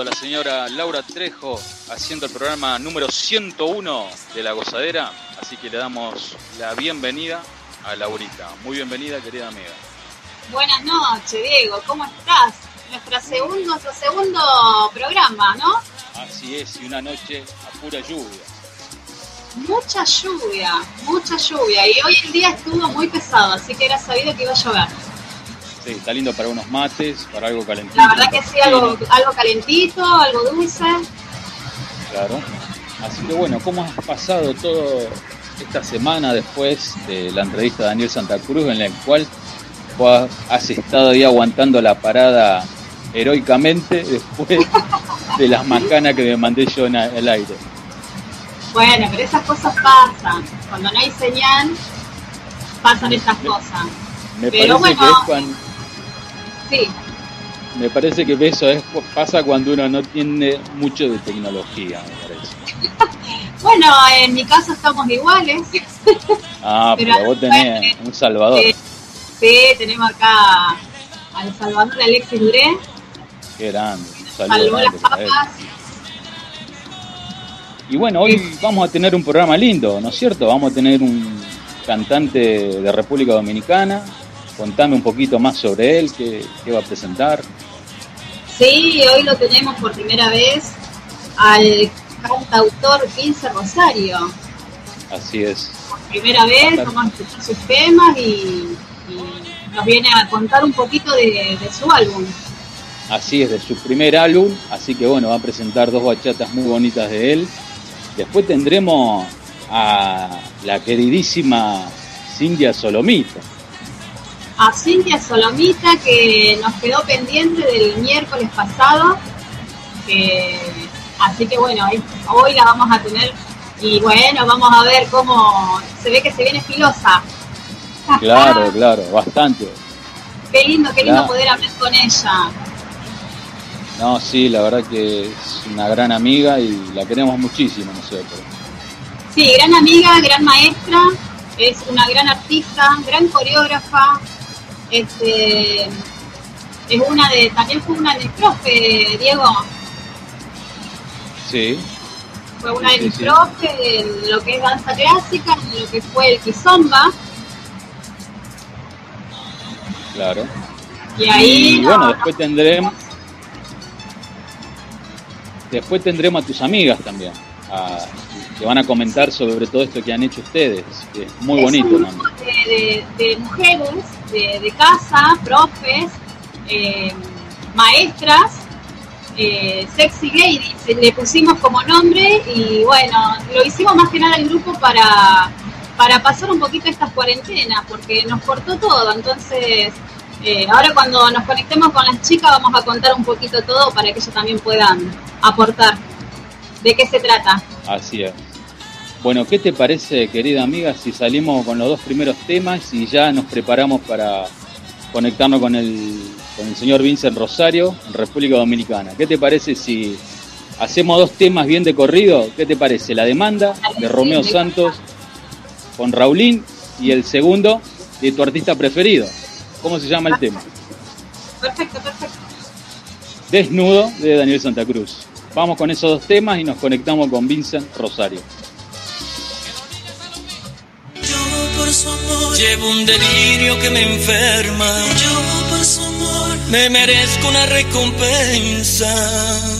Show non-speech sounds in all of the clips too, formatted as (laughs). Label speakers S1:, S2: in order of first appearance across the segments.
S1: 101.fm. Estamos junto a la señora Laura Trejo haciendo el programa número 101 de La Gozadera, así que le damos la bienvenida a Laurita. Muy bienvenida, querida amiga.
S2: Buenas noches, Diego, ¿cómo estás? Nuestra segundo, nuestro segundo programa, ¿no?
S1: Así es, y una noche a pura lluvia.
S2: Mucha lluvia, mucha lluvia. Y hoy el día estuvo muy pesado, así que era sabido que iba a llover.
S1: Sí, está lindo para unos mates, para algo calentito.
S2: La verdad que sí, algo, algo calentito, algo dulce.
S1: Claro. Así que bueno, ¿cómo has pasado todo esta semana después de la entrevista de Daniel Santa Cruz en la cual has estado ahí aguantando la parada heroicamente después (laughs) de las macanas que me mandé yo en el aire?
S2: Bueno, pero esas cosas pasan. Cuando no hay señal, pasan estas cosas.
S1: Me pero parece bueno, que es cuando...
S2: Sí.
S1: Me parece que eso es, pasa cuando uno no tiene mucho de tecnología, me parece. (laughs)
S2: bueno, en mi caso estamos iguales.
S1: ah, (laughs) pero, vos tenés un Salvador.
S2: sí, tenemos acá al Salvador Alexis Duré.
S1: Qué grande.
S2: Salvó las papas.
S1: Y bueno, hoy vamos a tener un programa lindo, ¿no es cierto? Vamos a tener un cantante de República Dominicana. Contame un poquito más sobre él, qué, va a presentar.
S2: Sí, hoy lo tenemos por primera vez al cantautor Vince Rosario.
S1: Así es.
S2: Por primera vez vamos a escuchar sus temas y, nos viene a contar un poquito de, de su álbum.
S1: Así es, de su primer álbum, así que bueno, va a presentar dos bachatas muy bonitas de él Después tendremos a la queridísima Cintia Solomita.
S2: A Cintia Solomita que nos quedó pendiente del miércoles pasado. así que bueno, hoy la vamos a tener y bueno, vamos a ver cómo se ve que se viene filosa.
S1: Claro, claro, bastante.
S2: Qué lindo, qué lindo poder hablar con ella.
S1: No, sí, la verdad que es una gran amiga y la queremos muchísimo nosotros.
S2: Sí, gran amiga, gran maestra, es una gran artista, gran coreógrafa, este, es una de, también fue una de mis profe, Diego.
S1: Sí.
S2: Fue una de mis profes en lo que es danza clásica, en lo que fue el kizomba.
S1: Claro.
S2: Y ahí.
S1: bueno, después tendremos Después tendremos a tus amigas también, que van a comentar sobre todo esto que han hecho ustedes, que es muy bonito.
S2: Un de, mujeres de, casa, profes, eh, maestras, eh, Sexy Ladies, le pusimos como nombre y bueno, lo hicimos más que nada el grupo para, para pasar un poquito estas cuarentenas, porque nos cortó todo, entonces eh, ahora cuando nos conectemos con las chicas vamos a contar un poquito todo para que ellos también puedan aportar. ¿De qué se trata?
S1: Así es. Bueno, ¿qué te parece, querida amiga, si salimos con los dos primeros temas y ya nos preparamos para conectarnos con el, con el señor Vincent Rosario en República Dominicana? ¿Qué te parece si hacemos dos temas bien de corrido? ¿Qué te parece? La demanda de Romeo Santos con Raulín y el segundo de tu artista preferido. ¿Cómo se llama el tema?
S2: Perfecto, perfecto.
S1: Desnudo de Daniel Santa Cruz. Vamos con esos dos temas y nos conectamos con Vincent Rosario.
S3: Llevo un delirio que me enferma. Yo por su amor me merezco una recompensa.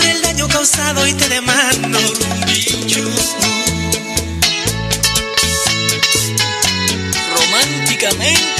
S4: el daño causado y te demando.
S3: Románticamente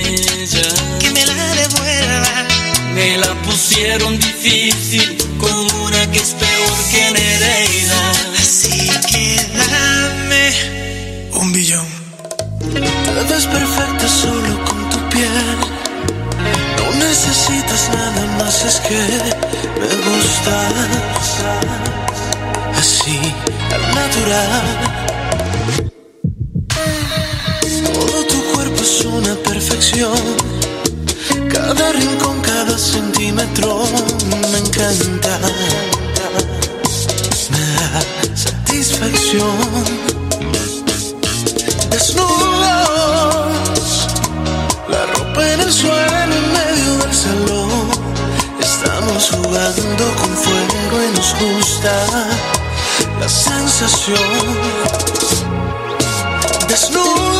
S3: ella.
S4: Que me la devuelva.
S3: Me la pusieron difícil con una que es peor que Nereida.
S4: Así que dame un billón.
S5: Te ves perfecta solo con tu piel. No necesitas nada más, es que me gustas así, al natural. Perfección cada rincón, cada centímetro me encanta. Me da satisfacción. Desnudos, la ropa en el suelo en medio del salón. Estamos jugando con fuego y nos gusta la sensación. Desnudos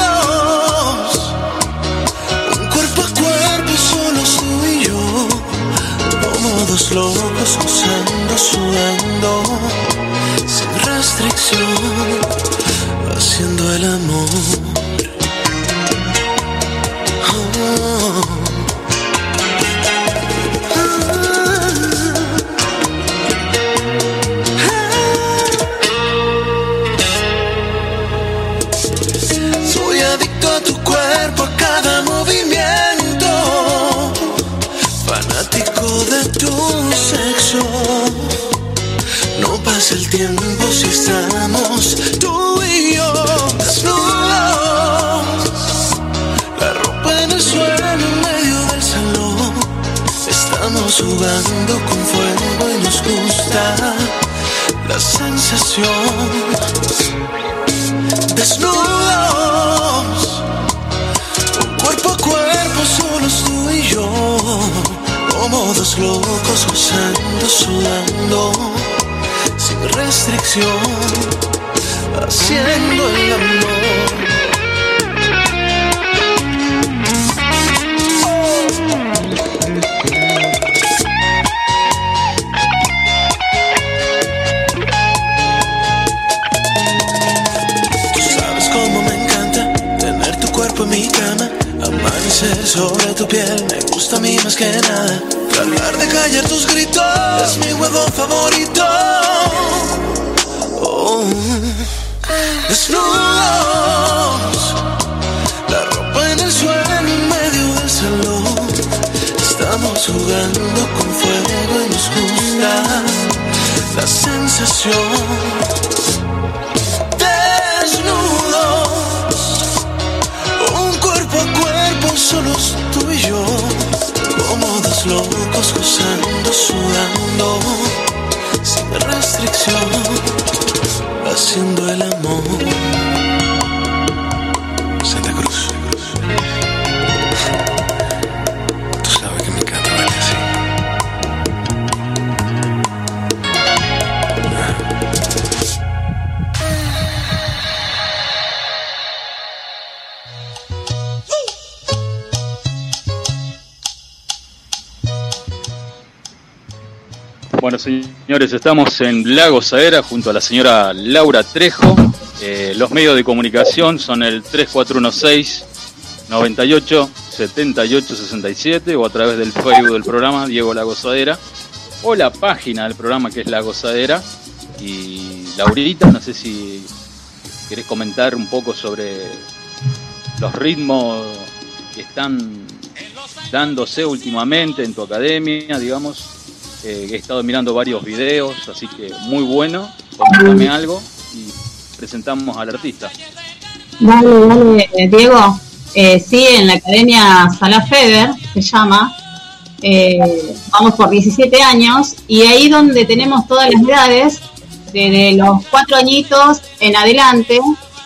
S5: dos locos gozando, sudando, sin restricción, haciendo el amor. el si estamos tú y yo desnudos? La ropa en el suelo en medio del salón. Estamos jugando con fuego y nos gusta la sensación. Desnudos, cuerpo a cuerpo, solos tú y yo. Como dos locos gozando, sudando restricción, haciendo el amor. Tú sabes cómo me encanta tener tu cuerpo en mi cama, amanecer sobre tu piel, me gusta a mí más que nada Tratar de callar tus gritos es mi juego favorito. Oh, desnudos, la ropa en el suelo en medio del salón. Estamos jugando con fuego y nos gusta la sensación. solos tú y yo, locos gozando, sudando, sin restricción, haciendo el amor.
S1: Señores, estamos en La Gozadera junto a la señora Laura Trejo. Eh, los medios de comunicación son el 3416 98 78 67 o a través del Facebook del programa Diego La Gozadera o la página del programa que es La Gozadera. Y Laurita, no sé si querés comentar un poco sobre los ritmos que están dándose últimamente en tu academia, digamos, eh, he estado mirando varios videos, así que muy bueno. Coméntame algo y presentamos al artista.
S2: Dale, dale, eh, Diego. Eh, sí, en la Academia Sala Feder se llama. Vamos por 17 años y ahí donde tenemos todas las edades, desde los cuatro añitos en adelante,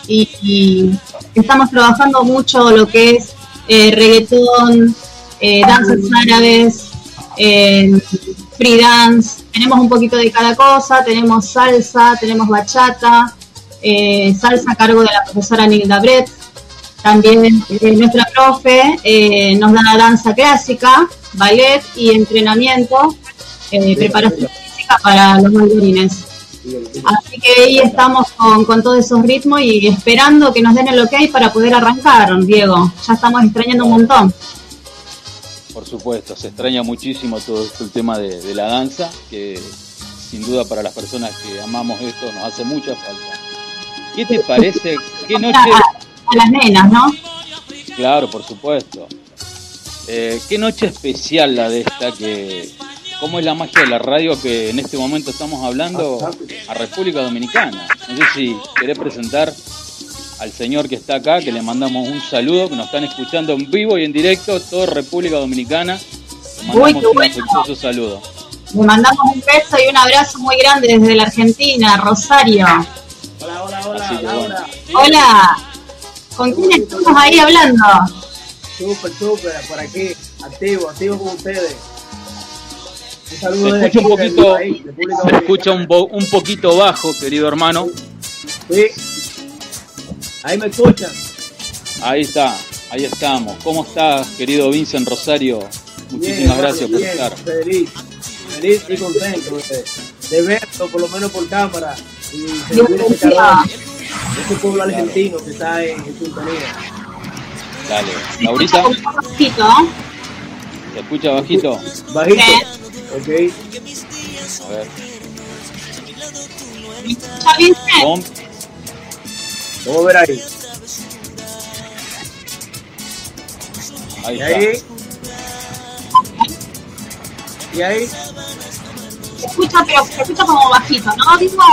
S2: y, estamos trabajando mucho lo que es reggaetón, danzas árabes, free dance, tenemos un poquito de cada cosa, tenemos salsa, tenemos bachata, eh, salsa a cargo de la profesora Nilda Brett, también eh, nuestra profe eh, nos da danza clásica, ballet y entrenamiento, preparación física para los bailarines. Así que ahí estamos con, con todos esos ritmos y esperando que nos den el ok para poder arrancar, Diego. Ya estamos extrañando un montón.
S1: Por supuesto, se extraña muchísimo todo el tema de, la danza, que sin duda para las personas que amamos esto nos hace mucha falta. ¿Qué te parece? ¿Qué noche?
S2: A las nenas, ¿no?
S1: Claro, por supuesto. Eh, qué noche especial la de esta, que cómo es la magia de la radio que en este momento estamos hablando a República Dominicana. No sé si querés presentar al señor que está acá, que le mandamos un saludo, que nos están escuchando en vivo y en directo, toda República Dominicana. Le mandamos un afectuoso saludo.
S2: Le mandamos un beso y un abrazo muy grande desde la Argentina, Rosario.
S6: Hola, hola, hola.
S2: Hola. ¿Con quién estamos ahí hablando?
S6: Súper, súper, por aquí, activo, activo con ustedes.
S1: Un saludo se escucha un poquito, se escucha un, un poquito bajo, querido hermano.
S6: Sí, Ahí me escuchan.
S1: Ahí está, ahí estamos. ¿Cómo estás, querido Vincent Rosario? Muchísimas gracias por estar.
S6: Feliz, feliz y contento de, verlo, por lo menos por cámara, y sentir ese calor, ese pueblo argentino que está en, en sintonía.
S1: Dale, Laurita.
S2: Bajito.
S1: ¿Se escucha bajito?
S6: Bajito. Ok.
S1: A ver.
S2: ¿Cómo?
S6: Vamos a ver ahí.
S1: Ahí
S6: ¿Y ahí? ¿Y ahí?
S2: Se escucha, pero se escucha como bajito, ¿no, mismo?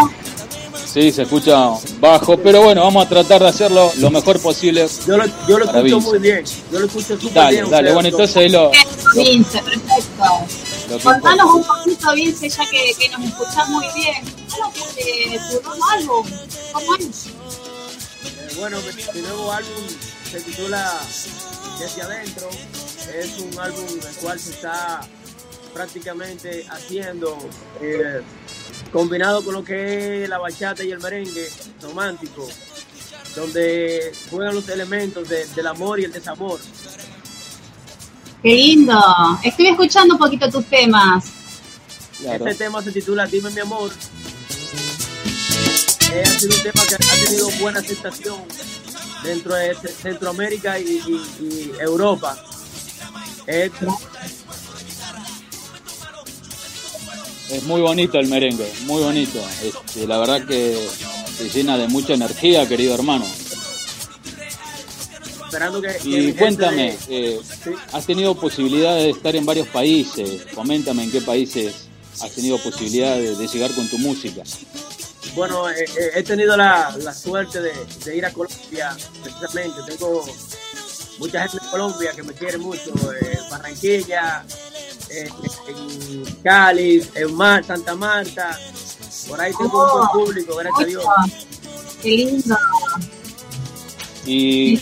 S1: Sí, se escucha bajo, pero bueno, vamos a tratar de hacerlo lo mejor posible.
S6: Yo lo, yo lo escucho muy bien. Yo lo escucho súper
S1: dale,
S6: bien.
S1: Dale, bueno, entonces ahí lo.
S2: Vince, perfecto. Contanos un poquito, Vince, ya que, que nos escuchás muy bien. ¿Cómo que tu nuevo álbum? ¿Cómo es?
S6: Bueno, mi, nuevo álbum se titula Desde Adentro. Es un álbum el cual se está prácticamente haciendo eh, combinado con lo que es la bachata y el merengue romántico, donde juegan los elementos del amor y el desamor.
S2: Qué lindo. Estoy escuchando un poquito tus temas.
S6: Este tema se titula Dime mi amor eh, ha sido un tema que ha tenido buena aceptación dentro de Centroamérica y, Europa. Es,
S1: Es muy bonito el merengue, muy bonito. Este, la verdad que se llena de mucha energía, querido hermano.
S6: esperando que,
S1: Y cuéntame,
S6: de-
S1: eh,
S6: sí.
S1: has tenido posibilidad de estar en varios países. Coméntame en qué países has tenido posibilidad de, de llegar con tu música.
S6: Bueno, eh, eh, he tenido la, la suerte de, de ir a Colombia, precisamente. Tengo mucha gente de Colombia que me quiere mucho. eh, Barranquilla, eh, en Cali, en Mar, Santa Marta. Por ahí tengo un buen público, gracias a Dios.
S2: Qué lindo.
S1: ¿Y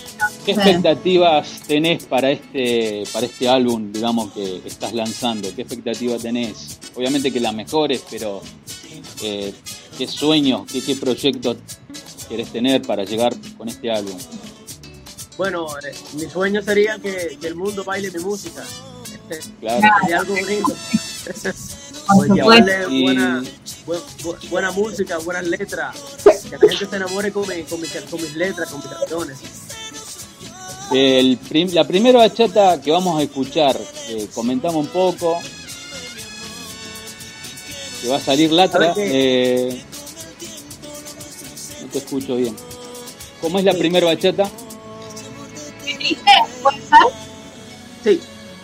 S1: qué expectativas tenés para este, para este álbum, digamos, que estás lanzando? ¿Qué expectativas tenés? Obviamente que las mejores, pero eh, ¿qué sueños, qué, qué proyectos querés tener para llegar con este álbum?
S6: Bueno, eh, mi sueño sería que, que el mundo baile mi música. Este,
S1: Claro.
S6: sería algo bonito. (laughs) Pues
S2: supuesto.
S6: llevarle
S1: Y-
S6: buena, bu- bu- buena música, buenas letras, que la gente se enamore con, mi- con, mis, con mis letras, con mis canciones.
S1: El prim- la primera bachata que vamos a escuchar, eh, comentamos un poco, que va a salir Latra.
S6: ¿Sabe
S1: eh, no te escucho bien. ¿Cómo es la
S6: Sí.
S1: primera bachata?
S6: Sí,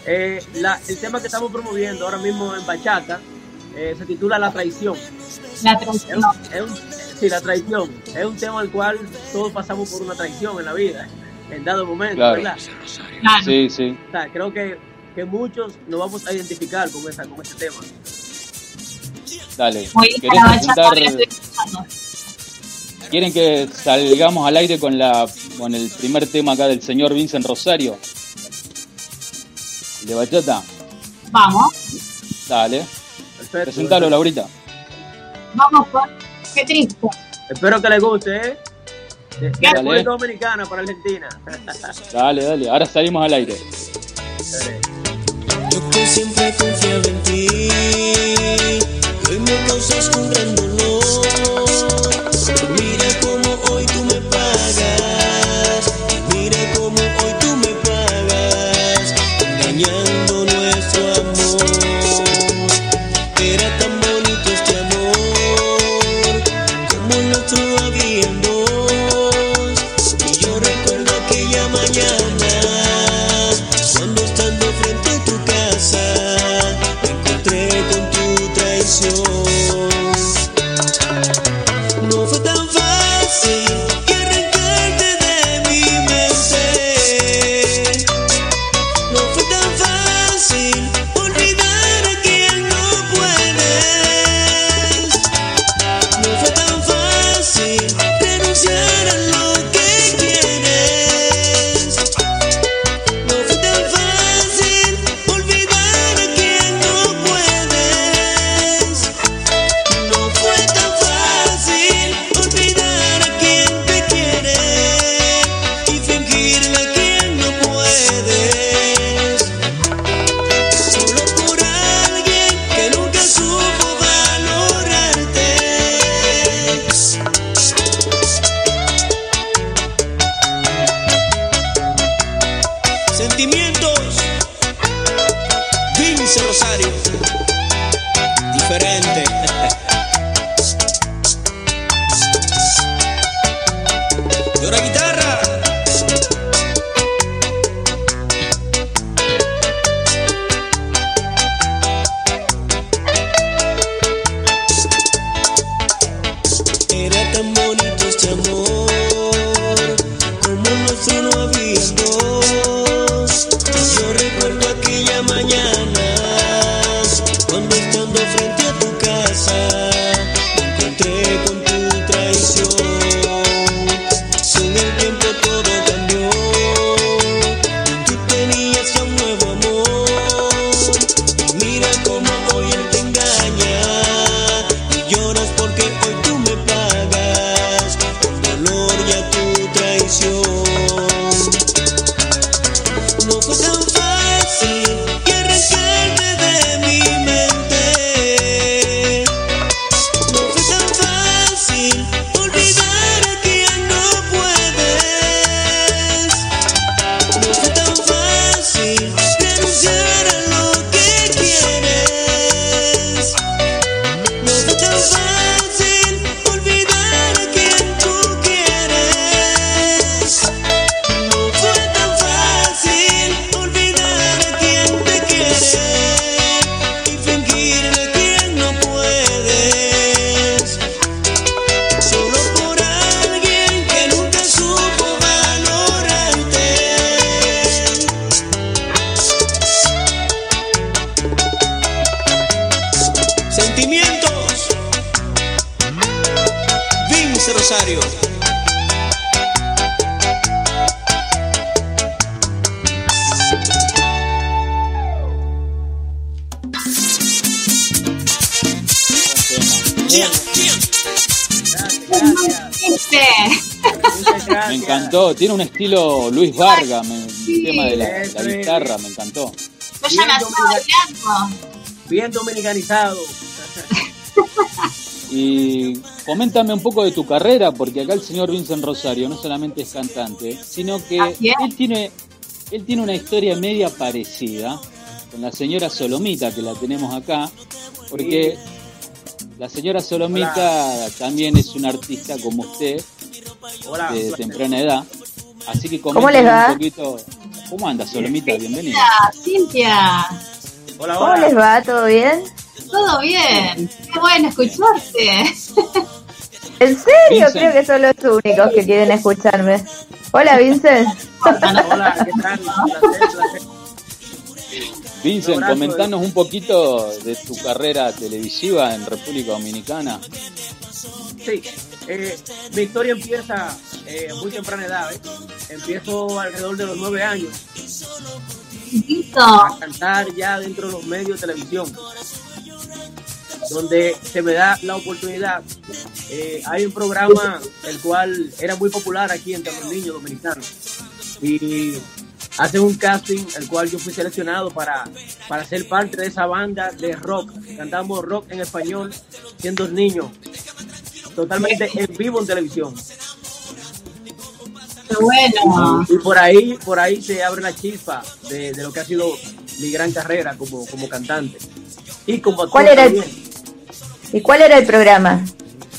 S6: eh, la- el tema que estamos promoviendo ahora mismo en Bachata eh, se titula La Traición.
S2: La
S6: Es
S2: traición.
S6: un, es un- sí, la traición. Es un tema al cual todos pasamos por una traición en la vida, en dado momento,
S1: Claro.
S6: ¿verdad?
S2: Claro.
S1: Sí, sí.
S6: O sea, creo que, que muchos nos vamos a identificar con, esa, con ese tema.
S1: Dale. ¿Querés presentar-. ¿Quieren que salgamos al aire con la con el primer tema acá del señor Vincent Rosario? ¿El de bachata?
S2: Vamos,
S1: Dale.
S6: Perfecto.
S1: Presentalo, Laurita.
S2: vamos. Qué triste.
S6: Espero que les guste, ¿eh? De,
S2: Dale.
S6: República Dominicana para Argentina. (laughs)
S1: Dale, dale. Ahora salimos al aire.
S7: Yo que siempre confiaba en ti, hoy me causas un gran dolor. Mira cómo hoy tú me pagas, mira cómo hoy tú me pagas, engañando
S1: estilo Luis Vargas, me- el tema de la, la guitarra, me encantó.
S2: Bailando.
S6: Bien dominicanizado.
S1: Y coméntame un poco de tu carrera, porque acá el señor Vincent Rosario no solamente es cantante, sino que él tiene, él tiene una historia media parecida con la señora Solomita, que la tenemos acá, porque la señora Solomita también es una artista como usted,
S6: Hola.
S1: de temprana edad. Así que
S8: ¿Cómo les va?
S1: un poquito. ¿Cómo anda Solomita? Bienvenida.
S2: Hola, Cintia.
S6: Hola,
S8: ¿Cómo
S6: hola.
S8: les va? ¿Todo bien?
S2: Todo bien. Qué bueno escucharte.
S8: ¿En serio?
S1: Vincent.
S8: Creo que son los únicos que quieren escucharme. Hola, Vincent.
S6: Hola, ¿qué tal? (laughs)
S1: Vincent, comentanos un poquito de tu carrera televisiva en República Dominicana.
S6: Sí, eh, mi historia empieza eh, muy temprana edad. ¿eh? Empiezo alrededor de los nueve años
S2: Listo.
S6: a cantar ya dentro de los medios de televisión, donde se me da la oportunidad. Eh, hay un programa el cual era muy popular aquí entre los niños dominicanos y hacen un casting el cual yo fui seleccionado para, para ser parte de esa banda de rock. Cantamos rock en español siendo niño, totalmente en vivo en televisión.
S2: Qué bueno.
S6: Y por ahí, por ahí se abre la chispa de, de lo que ha sido mi gran carrera como, como cantante. Y como
S8: ¿Cuál era el-. ¿Y cuál era el programa?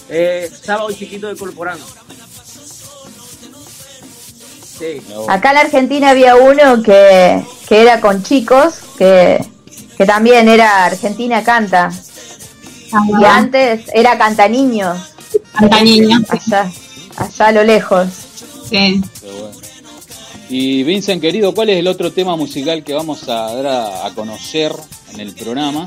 S6: Eh, Sábado Chiquito de Corporano. Sí,
S8: Acá en la Argentina había uno que, que era con chicos, que, que también era Argentina Canta. Y antes era Canta Niños,
S2: Canta niño.
S8: allá, allá a lo lejos.
S2: Sí.
S1: Y Vincent, querido, ¿cuál es el otro tema musical que vamos a dar a, a conocer en el programa?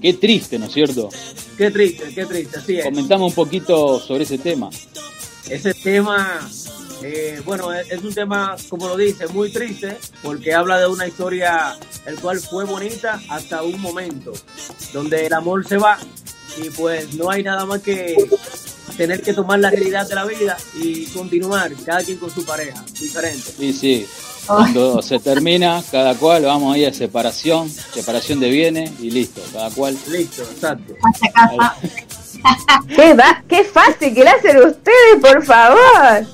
S1: Qué triste, ¿no es cierto?
S6: qué triste, qué triste. Así es.
S1: Comentame un poquito sobre ese tema.
S6: Ese tema, eh, bueno, es, es un tema, como lo dice, muy triste, porque habla de una historia el cual fue bonita hasta un momento, donde el amor se va y pues no hay nada más que tener que tomar la realidad de la vida y continuar, cada quien con su pareja, diferente.
S1: Sí, sí. Cuando se termina, cada cual vamos ahí a separación, separación de bienes y listo, cada cual.
S6: Listo, exacto.
S2: Hasta casa.
S8: ¿Qué, va, qué fácil que le hacen ustedes, por favor.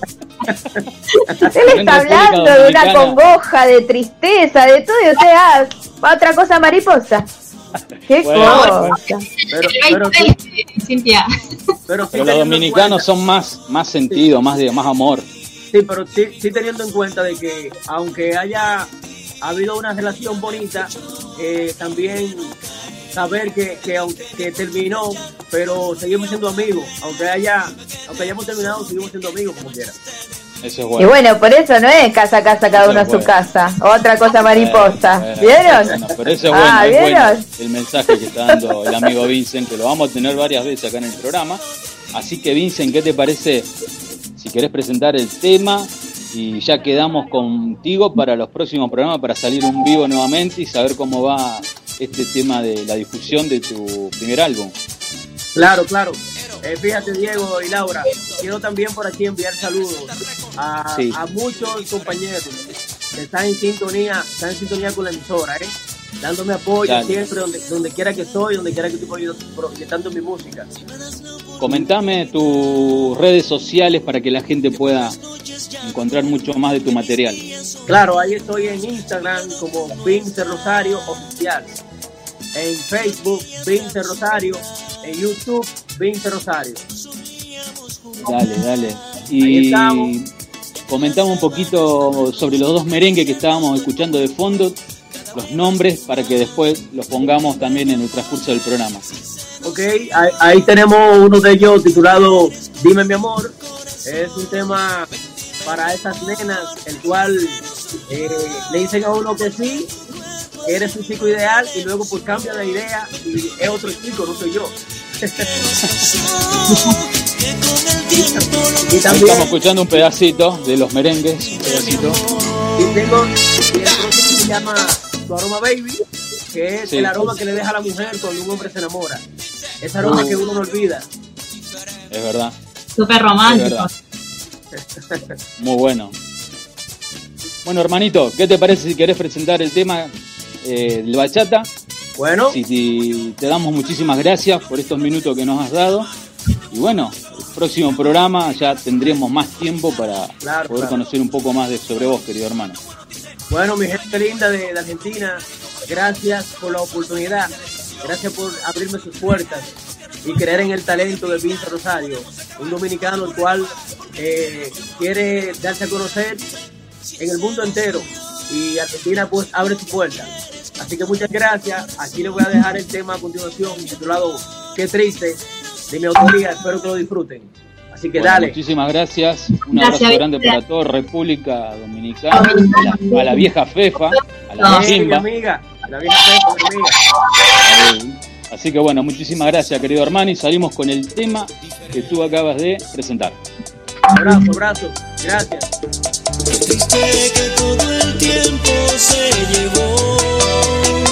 S8: Él está hablando de una congoja, de tristeza, de todo, y usted, ah, otra cosa mariposa. ¿Qué
S1: Bueno,
S8: cosa?
S6: Pero,
S2: El
S6: pero, sí,
S2: 20, Cintia.
S6: pero sí
S1: Pero los dominicanos son más, más sentido, más de más amor.
S6: Sí, pero sí, sí teniendo en cuenta de que aunque haya habido una relación bonita, eh, también saber que, que aunque que terminó, pero seguimos siendo amigos, aunque haya, aunque hayamos terminado, seguimos siendo amigos como quiera.
S1: Eso es
S8: Y
S1: bueno.
S8: bueno, por eso no es casa a casa, cada
S1: Eso
S8: uno a su
S1: bueno.
S8: casa. Otra cosa mariposa.
S1: Bueno,
S8: ¿Vieron?
S1: bueno, pero eso es bueno,
S8: Ah,
S1: es bueno
S8: ¿vieron?
S1: el mensaje que está dando el amigo Vincent, que lo vamos a tener varias veces acá en el programa. Así que Vincent, ¿qué te parece si querés presentar el tema? Y ya quedamos contigo para los próximos programas para salir un vivo nuevamente y saber cómo va este tema de la difusión de tu primer álbum.
S6: Claro, claro. Eh, fíjate, Diego y Laura, quiero también por aquí enviar saludos a,
S1: Sí.
S6: a muchos compañeros que están en sintonía, están en sintonía con la emisora, ¿eh? Dándome apoyo
S1: Dale.
S6: siempre donde, donde quiera que estoy, donde quiera que estoy proyect- proyectando mi música.
S1: Comentame tus redes sociales para que la gente pueda encontrar mucho más de tu material.
S6: Claro, ahí estoy en Instagram como Vince Rosario Oficial, en Facebook Vince Rosario, en YouTube Vince Rosario.
S1: Dale, dale. Y
S6: estamos.
S1: comentamos un poquito sobre los dos merengues que estábamos escuchando de fondo, los nombres para que después los pongamos también en el transcurso del programa.
S6: Ok, ahí, ahí tenemos uno de ellos titulado Dime mi amor. Es un tema para esas nenas, el cual eh, le dicen a uno que sí, eres su chico ideal, y luego pues cambia la idea y es otro chico, no soy yo. (laughs) Y también,
S1: Estamos escuchando un pedacito de los merengues, un pedacito.
S6: y tengo y el se llama Tu Aroma Baby, que es
S1: Sí.
S6: el aroma que le deja a la mujer cuando un hombre se enamora. Ese aroma
S1: Uh.
S6: que uno no olvida.
S1: Es verdad,
S2: Súper romántico.
S1: verdad. Muy bueno. Bueno, hermanito, ¿qué te parece si querés presentar el tema eh, del bachata?
S6: Bueno,
S1: Si te, te damos muchísimas gracias por estos minutos que nos has dado. Y bueno, el próximo programa ya tendremos más tiempo para
S6: Claro,
S1: poder
S6: claro.
S1: conocer un poco más de sobre vos, querido hermano.
S6: Bueno, mi gente linda de, Argentina, gracias por la oportunidad. Gracias por abrirme sus puertas y creer en el talento de Vince Rosario, un dominicano el cual eh, quiere darse a conocer en el mundo entero y Argentina pues abre su puerta. Así que muchas gracias. Aquí les voy a dejar el tema a continuación titulado Qué triste de mi autoría. Espero que lo disfruten. Así que
S1: Bueno,
S6: dale.
S1: Muchísimas gracias. Un
S2: Gracias,
S1: abrazo grande para toda República Dominicana, a la, a la vieja Fefa, a la
S2: No.
S6: Mi
S1: Chimba.
S6: amiga, la vieja Pepa, mi amiga.
S1: Eh, Así que bueno, muchísimas gracias, querido hermano, y salimos con el tema que tú acabas de presentar.
S6: Abrazo, abrazo. Gracias.
S7: Triste que todo el tiempo se llevó.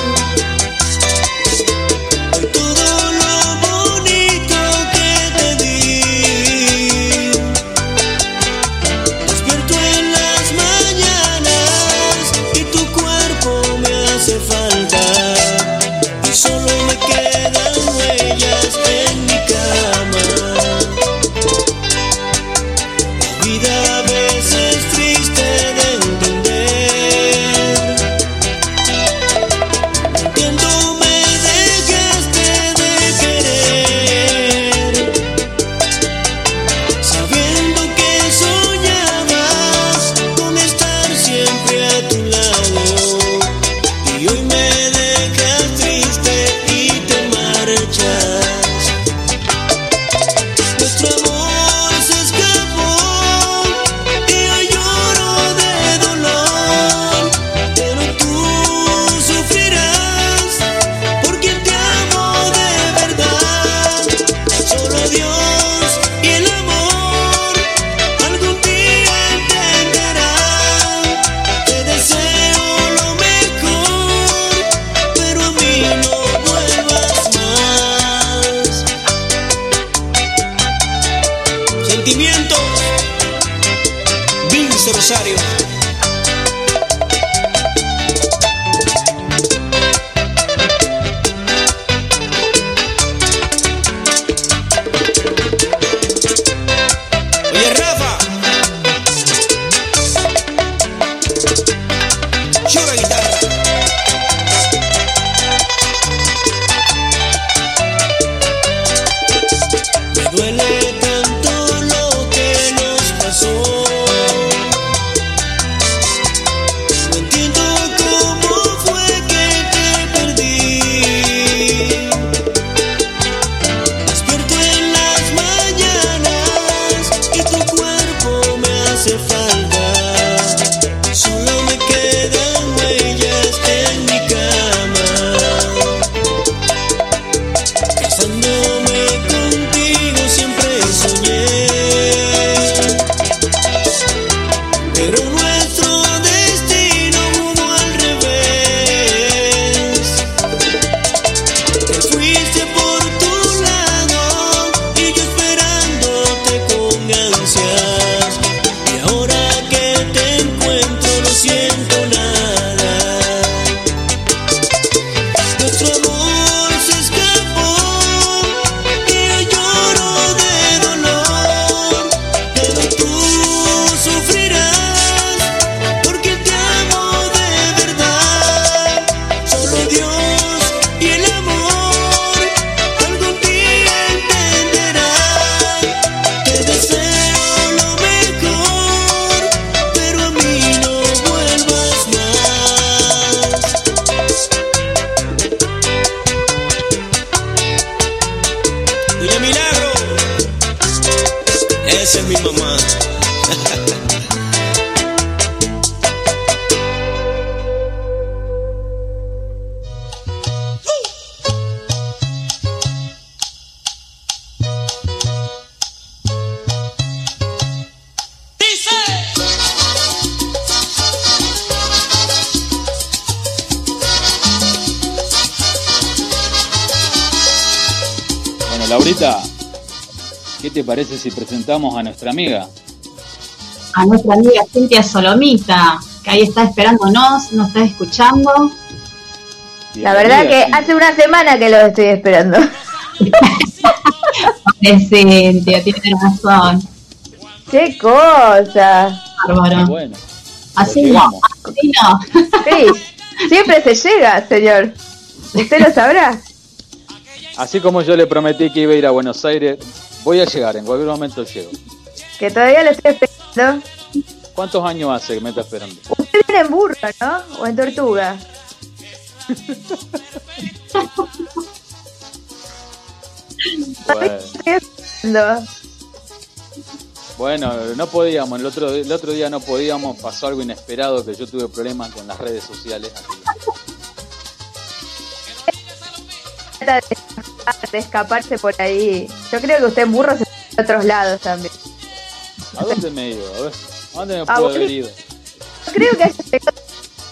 S7: A
S1: nuestra amiga?
S2: A nuestra amiga Cintia Solomita, que ahí está esperándonos, nos está escuchando.
S8: La verdad que hace una semana que lo estoy esperando. (laughs)
S2: Cintia, tiene razón.
S8: ¡Qué cosa!
S2: Bárbaro.
S1: Bueno,
S2: Así no, así no.
S8: Sí, siempre se llega, señor. ¿Usted lo sabrá?
S1: así como yo le prometí que iba a ir a Buenos Aires, voy a llegar, en cualquier momento llego.
S8: Que todavía lo estoy esperando.
S1: ¿Cuántos años hace que me está esperando?
S8: Usted viene en burro, ¿no? O en tortuga.
S1: Bueno, bueno, no podíamos, el otro, el otro día no podíamos, pasó algo inesperado que yo tuve problemas con las redes sociales.
S8: Trata de, escapar- de escaparse por ahí. Yo creo que usted burro se a otros lados también.
S1: ¿A dónde me ido? A ver, ¿a dónde me
S8: A
S1: puedo haber ido?
S8: Yo creo que haya llegado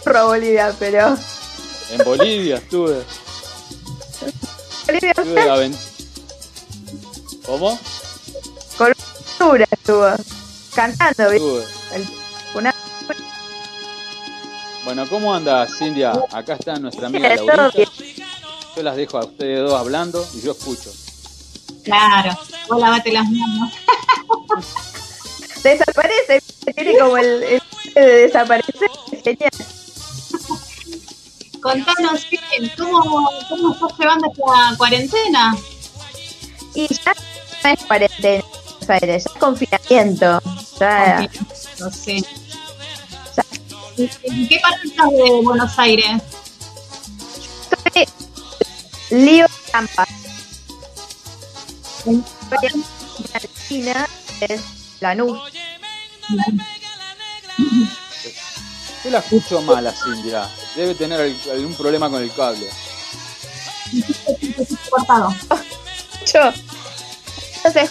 S8: burro a Bolivia, pero.
S1: En Bolivia estuve.
S8: Bolivia
S1: estuve aven- ¿Cómo?
S8: con cultura estuvo. Cantando.
S1: Estuve.
S8: El- Una
S1: Bueno, ¿cómo anda Cintia? Acá está nuestra amiga Laurita. Yo las dejo a ustedes dos hablando y yo escucho.
S2: Claro, vos lavate las manos. (laughs)
S8: desaparece, tiene como el, el de desaparecer. Es Genial.
S2: Contanos bien, ¿cómo, cómo estás llevando esta cuarentena?
S8: Y ya no es cuarentena en Buenos Aires, ya es confinamiento. Ya,
S2: No sé.
S8: ya
S2: ¿En qué parte estás de Buenos Aires?
S8: Lío en Argentina, es Lanús.
S1: Yo la escucho mal a. Debe tener al- algún problema con el cable.
S8: Yo. Entonces,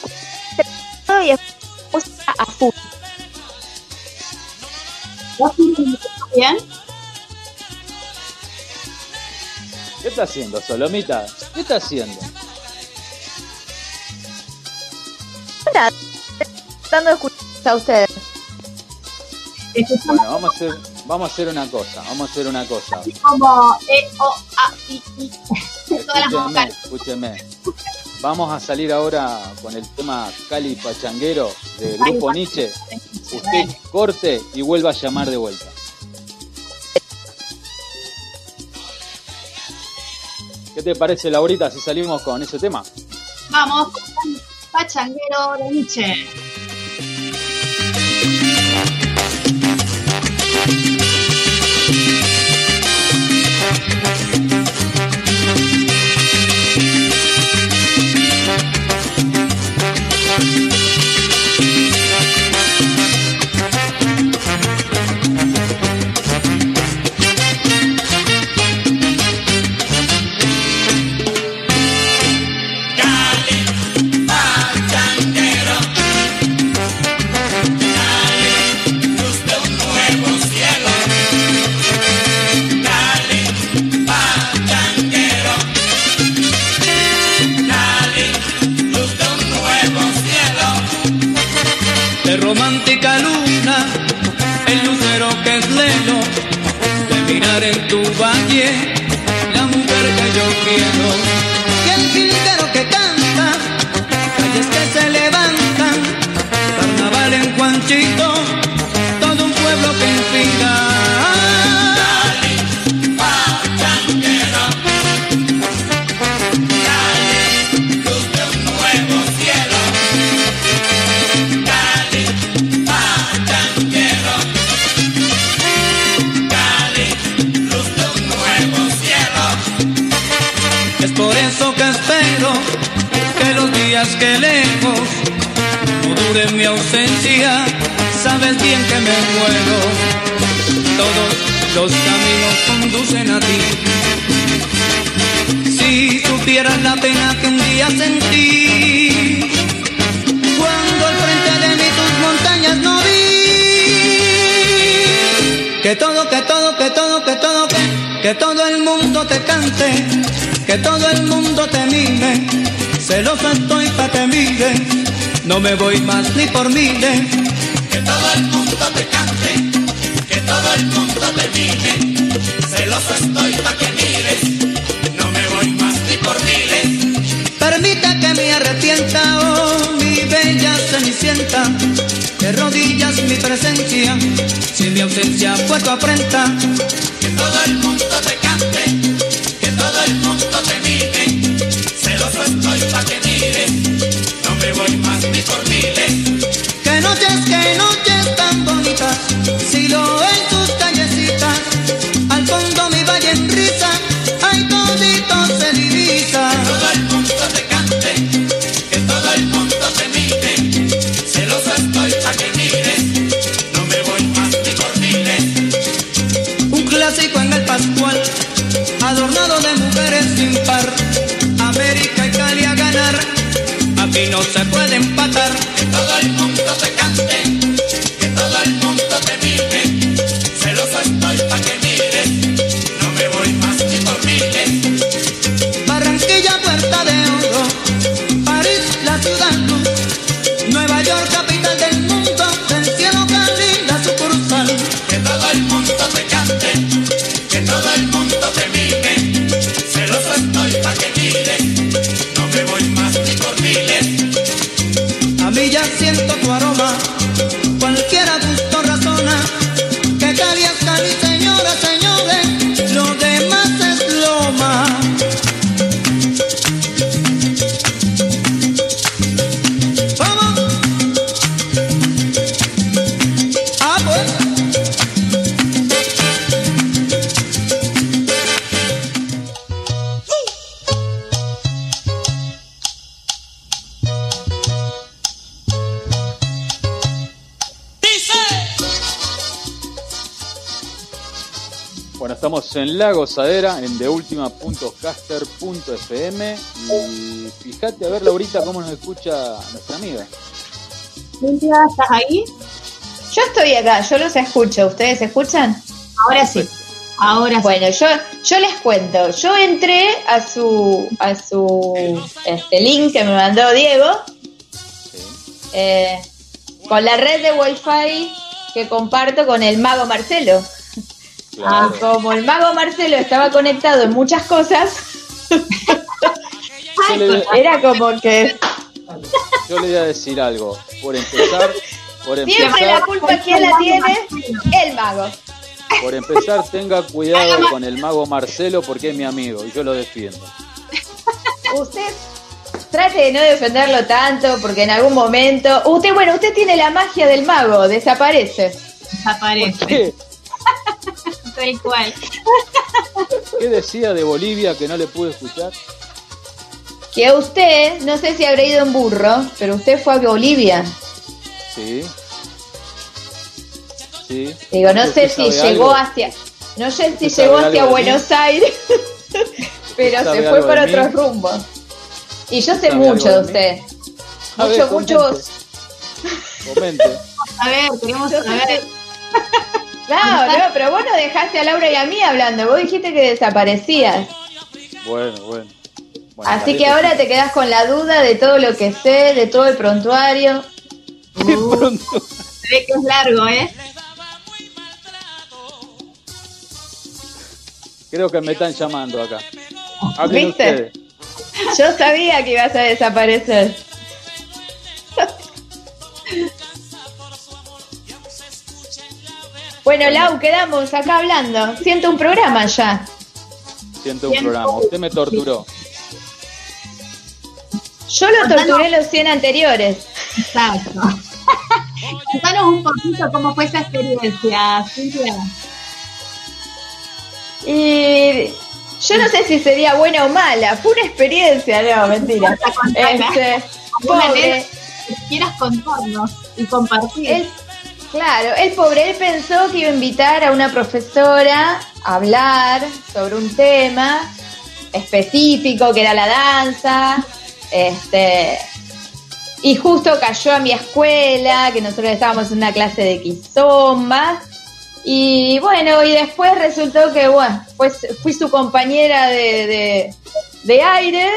S8: escucho y escucha a full.
S2: ¿Vos estás bien?
S1: ¿Qué está haciendo, Solomita? ¿Qué está haciendo?
S8: Tratando de escuchar a ustedes.
S1: Bueno, vamos a hacer, vamos a hacer una cosa. Vamos a hacer una cosa.
S2: como E, O, A, I, I. Vocales.
S1: escúcheme. Vamos a salir ahora con el tema Cali Pachanguero de Grupo Nietzsche. Usted corte y vuelva a llamar de vuelta. ¿Qué te parece, Laurita, si salimos con ese tema?
S2: Vamos, Pachanguero de Nietzsche.
S3: No me
S9: voy más ni por miles.
S3: Que todo el mundo te cante, que todo el mundo te mire. Celoso estoy pa' que mires, no me voy más ni por miles.
S9: Permita que me arrepienta, oh mi bella cenicienta, de rodillas mi presencia, si mi ausencia fue tu afrenta.
S3: Que todo el mundo te cante,
S9: aquí no se puede empatar. La
S1: Gozadera, en deultima.caster.fm y fíjate a ver, Laurita, cómo nos escucha nuestra amiga.
S2: Cintia, ¿estás ahí?
S8: Yo estoy acá, yo los escucho. ¿Ustedes escuchan?
S2: Ahora sí. Ahora sí.
S8: Bueno, yo, yo les cuento. Yo entré a su, a su este link que me mandó Diego eh, con la red de Wi-Fi que comparto con el mago Marcelo. Ah, como el mago Marcelo estaba conectado en muchas cosas, (laughs) era como que
S1: yo le voy a decir algo. Por empezar, por
S8: siempre
S1: empezar,
S8: la culpa quién la tiene, el mago.
S1: por empezar, tenga cuidado con el mago Marcelo porque es mi amigo y yo lo defiendo.
S8: Usted trate de no defenderlo tanto porque en algún momento, usted bueno, usted tiene la magia del mago, desaparece.
S2: Desaparece.
S1: ¿Qué?
S2: Tal cual.
S1: ¿Qué decía de Bolivia que no le pude escuchar?
S8: Que a usted, no sé si habrá ido en burro, pero usted fue a Bolivia.
S1: Sí. Sí.
S8: Digo, no
S1: ¿Usted
S8: sé si llegó
S1: algo?
S8: hacia, no sé si (laughs)
S1: ¿Usted
S8: llegó hacia Buenos
S1: mí?
S8: Aires, pero se fue
S1: de
S8: otros
S1: mí?
S8: rumbos. Y yo sé
S1: ¿Sabe
S8: mucho de usted.
S1: A ver,
S8: Mucho,
S1: comente.
S8: muchos.
S1: Comente.
S2: A ver, queremos saber.
S8: No, no, pero vos no dejaste a Laura y a mí hablando. Vos dijiste que desaparecías.
S1: Bueno, bueno. Bueno,
S8: Así que ahora te quedás con la duda de todo lo que sé, de todo el prontuario. (laughs)
S1: De pronto.
S2: Se ve que es largo, ¿eh?
S1: Creo que me están llamando acá. Hablen
S8: ¿Viste?
S1: ustedes.
S8: Yo sabía que ibas a desaparecer. Bueno, Lau, quedamos acá hablando. Siento un programa ya.
S1: Siento un programa. Usted me torturó.
S8: Yo lo torturé los 100 anteriores.
S2: Exacto. (laughs) Contanos un poquito cómo fue esa experiencia, Cintia.
S8: Y yo no sé si sería buena o mala. Fue una experiencia, no, mentira. (laughs) Este, pobre.
S2: quieras contarnos y compartir.
S8: Claro, el pobre, él pensó que iba a invitar a una profesora a hablar sobre un tema específico que era la danza. Este, y justo cayó a mi escuela, que nosotros estábamos en una clase de quizomba. Y bueno, y después resultó que, bueno, pues fui su compañera de, de, de aire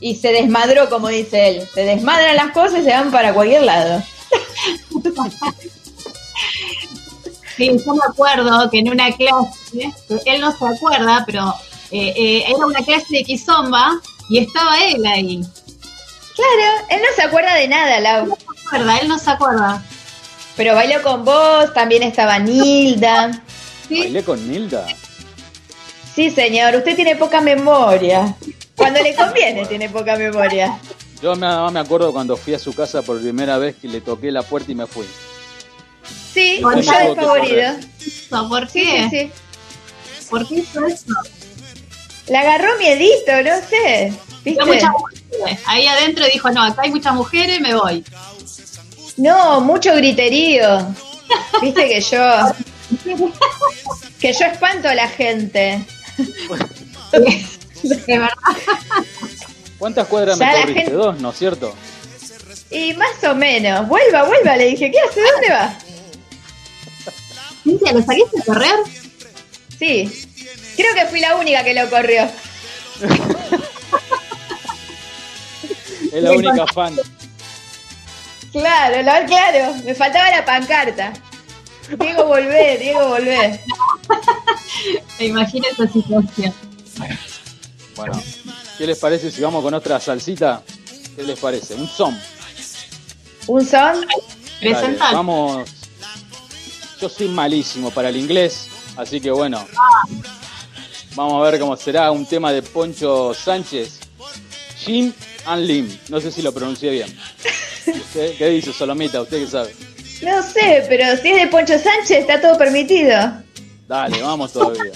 S8: y se desmadró, como dice él. Se desmadran las cosas y se van para cualquier lado. (laughs)
S2: Sí, yo me acuerdo que en una clase, él no se acuerda, pero eh, eh, era una clase de Kizomba y estaba él ahí.
S8: Claro, él no se acuerda de nada, Lau.
S2: No se acuerda, él no se acuerda.
S8: Pero bailó con vos, también estaba Nilda.
S2: ¿Sí?
S1: Bailé con Nilda.
S8: Sí, señor, usted tiene poca memoria. Cuando le (laughs) conviene tiene poca memoria.
S1: Yo nada más me acuerdo cuando fui a su casa por primera vez que le toqué la puerta y me fui.
S8: Sí,
S2: ya
S8: de
S1: te
S8: favorito.
S2: ¿Por qué?
S8: sí, sí.
S2: ¿Por qué hizo eso?
S8: Le agarró miedito, no sé. ¿Viste?
S2: Vio muchas mujeres. Ahí adentro dijo, no, acá hay muchas mujeres, me voy.
S8: No, mucho griterío. Viste que yo. Que yo espanto a la gente. (laughs)
S2: De verdad.
S1: ¿Cuántas cuadras
S8: Ya
S1: me
S8: la
S1: corriste?
S8: gente-
S1: Dos, ¿no es cierto?
S8: Y más o menos. Vuelva, vuelva, le dije. ¿Qué hace? ¿Dónde va?
S2: Cintia, ¿lo saliste a correr?
S8: Sí. Creo que fui la única que lo corrió. (laughs)
S1: Es la única fan.
S8: Claro, la- claro. Me faltaba la pancarta. Diego, volvé, Diego, volvé. (laughs)
S2: Me imagino esa situación.
S1: Bueno, ¿qué les parece si vamos con otra salsita? ¿Qué les parece? Un son.
S8: ¿Un son?
S1: Dale, vamos. Yo soy malísimo para el inglés, así que bueno. Vamos a ver cómo será un tema de Poncho Sánchez. Jim and Lim. No sé si lo pronuncié bien. ¿Usted ¿Qué dice Solomita? ¿Usted qué sabe?
S8: No sé, pero si es de Poncho Sánchez está todo permitido.
S1: Dale, vamos todavía.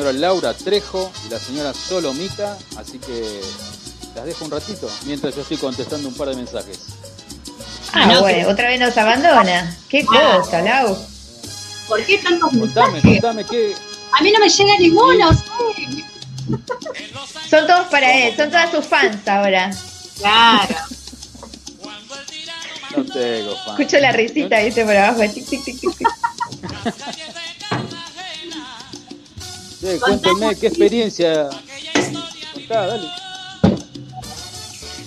S1: Señora Laura Trejo y la señora Solomita, así que las dejo un ratito mientras yo estoy contestando un par de mensajes.
S8: Ah,
S2: No,
S8: bueno,
S2: que-
S8: otra vez nos abandona. Qué
S2: Ah.
S8: cosa, Lau.
S2: ¿Por qué tantos
S1: Contame,
S2: mensajes?
S1: contame qué.
S2: A mí no me llega ninguno, ¿sí?
S8: Son todos para él, son todas sus fans ahora.
S2: Claro.
S1: No tengo.
S8: Escucho la risita, dice por abajo. tic, tic, tic, tic, tic.
S1: Sí, cuéntenme qué experiencia. Contá, dale.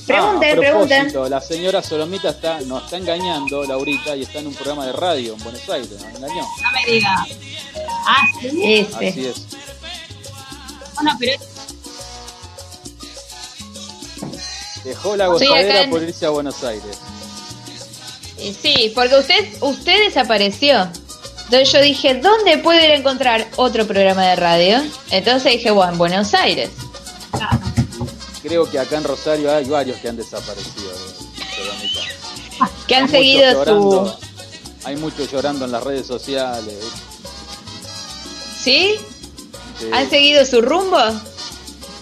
S8: Pregunten,
S1: Ah, a
S8: pregunten.
S1: propósito, La señora Solomita está, nos está engañando, Laurita, y está en un programa de radio en Buenos Aires. Nos engañó.
S2: No me diga. Ah, sí.
S8: Ese.
S1: Así es.
S2: Bueno, pero
S1: Dejó la gozadera
S8: en-
S1: por irse a Buenos Aires.
S8: Y Sí, porque usted, usted desapareció. Entonces yo dije, ¿dónde puedo ir a encontrar otro programa de radio? Entonces dije, bueno, en Buenos Aires.
S1: Creo que acá en Rosario hay varios que han desaparecido. eh.
S8: Que han
S1: Hay muchos
S8: seguido
S1: llorando,
S8: su...
S1: Hay muchos llorando en las redes sociales.
S8: ¿Sí?
S1: Sí,
S8: ¿Han seguido su rumbo?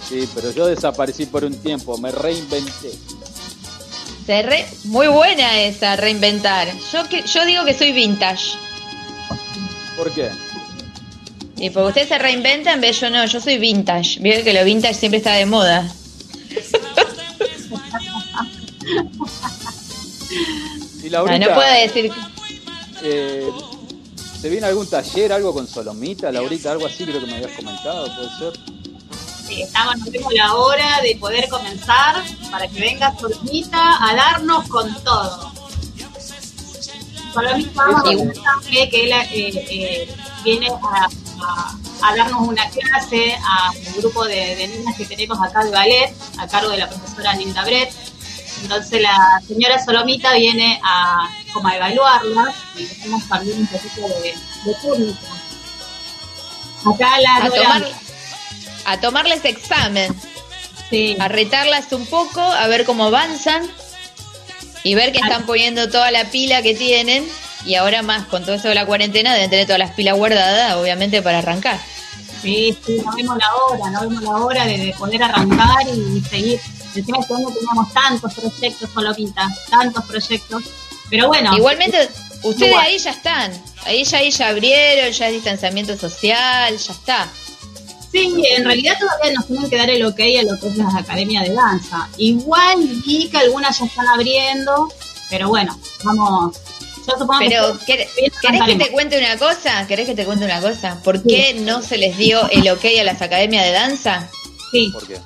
S1: sí, pero yo desaparecí por un tiempo, me reinventé.
S8: Se re- Muy buena esa, reinventar. Yo, que, yo digo que soy vintage.
S1: ¿Por qué?
S8: Y porque usted se reinventa, en vez yo no, yo soy vintage. Veo que lo vintage siempre está de moda.
S1: Y
S8: No,
S1: Laurita,
S8: no puedo decir...
S1: eh, ¿se viene algún taller, algo con Solomita, Laurita, algo así? Creo que me habías comentado, puede ser.
S2: sí, estamos, no tenemos la hora de poder comenzar para que venga Solomita a darnos con todo. Solomita vamos a
S8: Sí.
S2: comentarle que él eh, eh, viene a, a- a darnos una clase a un grupo de, de niñas que tenemos acá de ballet, a cargo de la profesora Linda Brett. Entonces la señora Solomita viene a como a evaluarlas y hacemos también un poquito de, de técnica. Acá la
S8: A, tomar, a tomarles examen.
S2: sí,
S8: a retarlas un poco, a ver cómo avanzan y ver que están poniendo toda la pila que tienen y ahora más con todo esto de la cuarentena deben tener todas las pilas guardadas, obviamente, para arrancar.
S2: sí, sí, no vemos la hora, no vemos la hora de, de poder arrancar y seguir. Encima este año teníamos tantos proyectos, Solomita, tantos proyectos. Pero bueno,
S8: Igualmente, ustedes
S2: Igual.
S8: ahí ya están, ahí ya, ahí ya abrieron, ya es distanciamiento social, ya está.
S2: Sí, en realidad todavía nos tienen que dar el ok a lo que es las academias de danza. Igual vi que algunas ya están abriendo, pero bueno, vamos. Yo supongo
S8: Pero,
S2: que.
S8: ¿quer-
S2: bien
S8: ¿querés que te cuente una cosa? ¿Querés que te cuente una cosa? ¿Por qué no se les dio el ok a las academias de danza?
S2: Sí,
S1: ¿Por qué?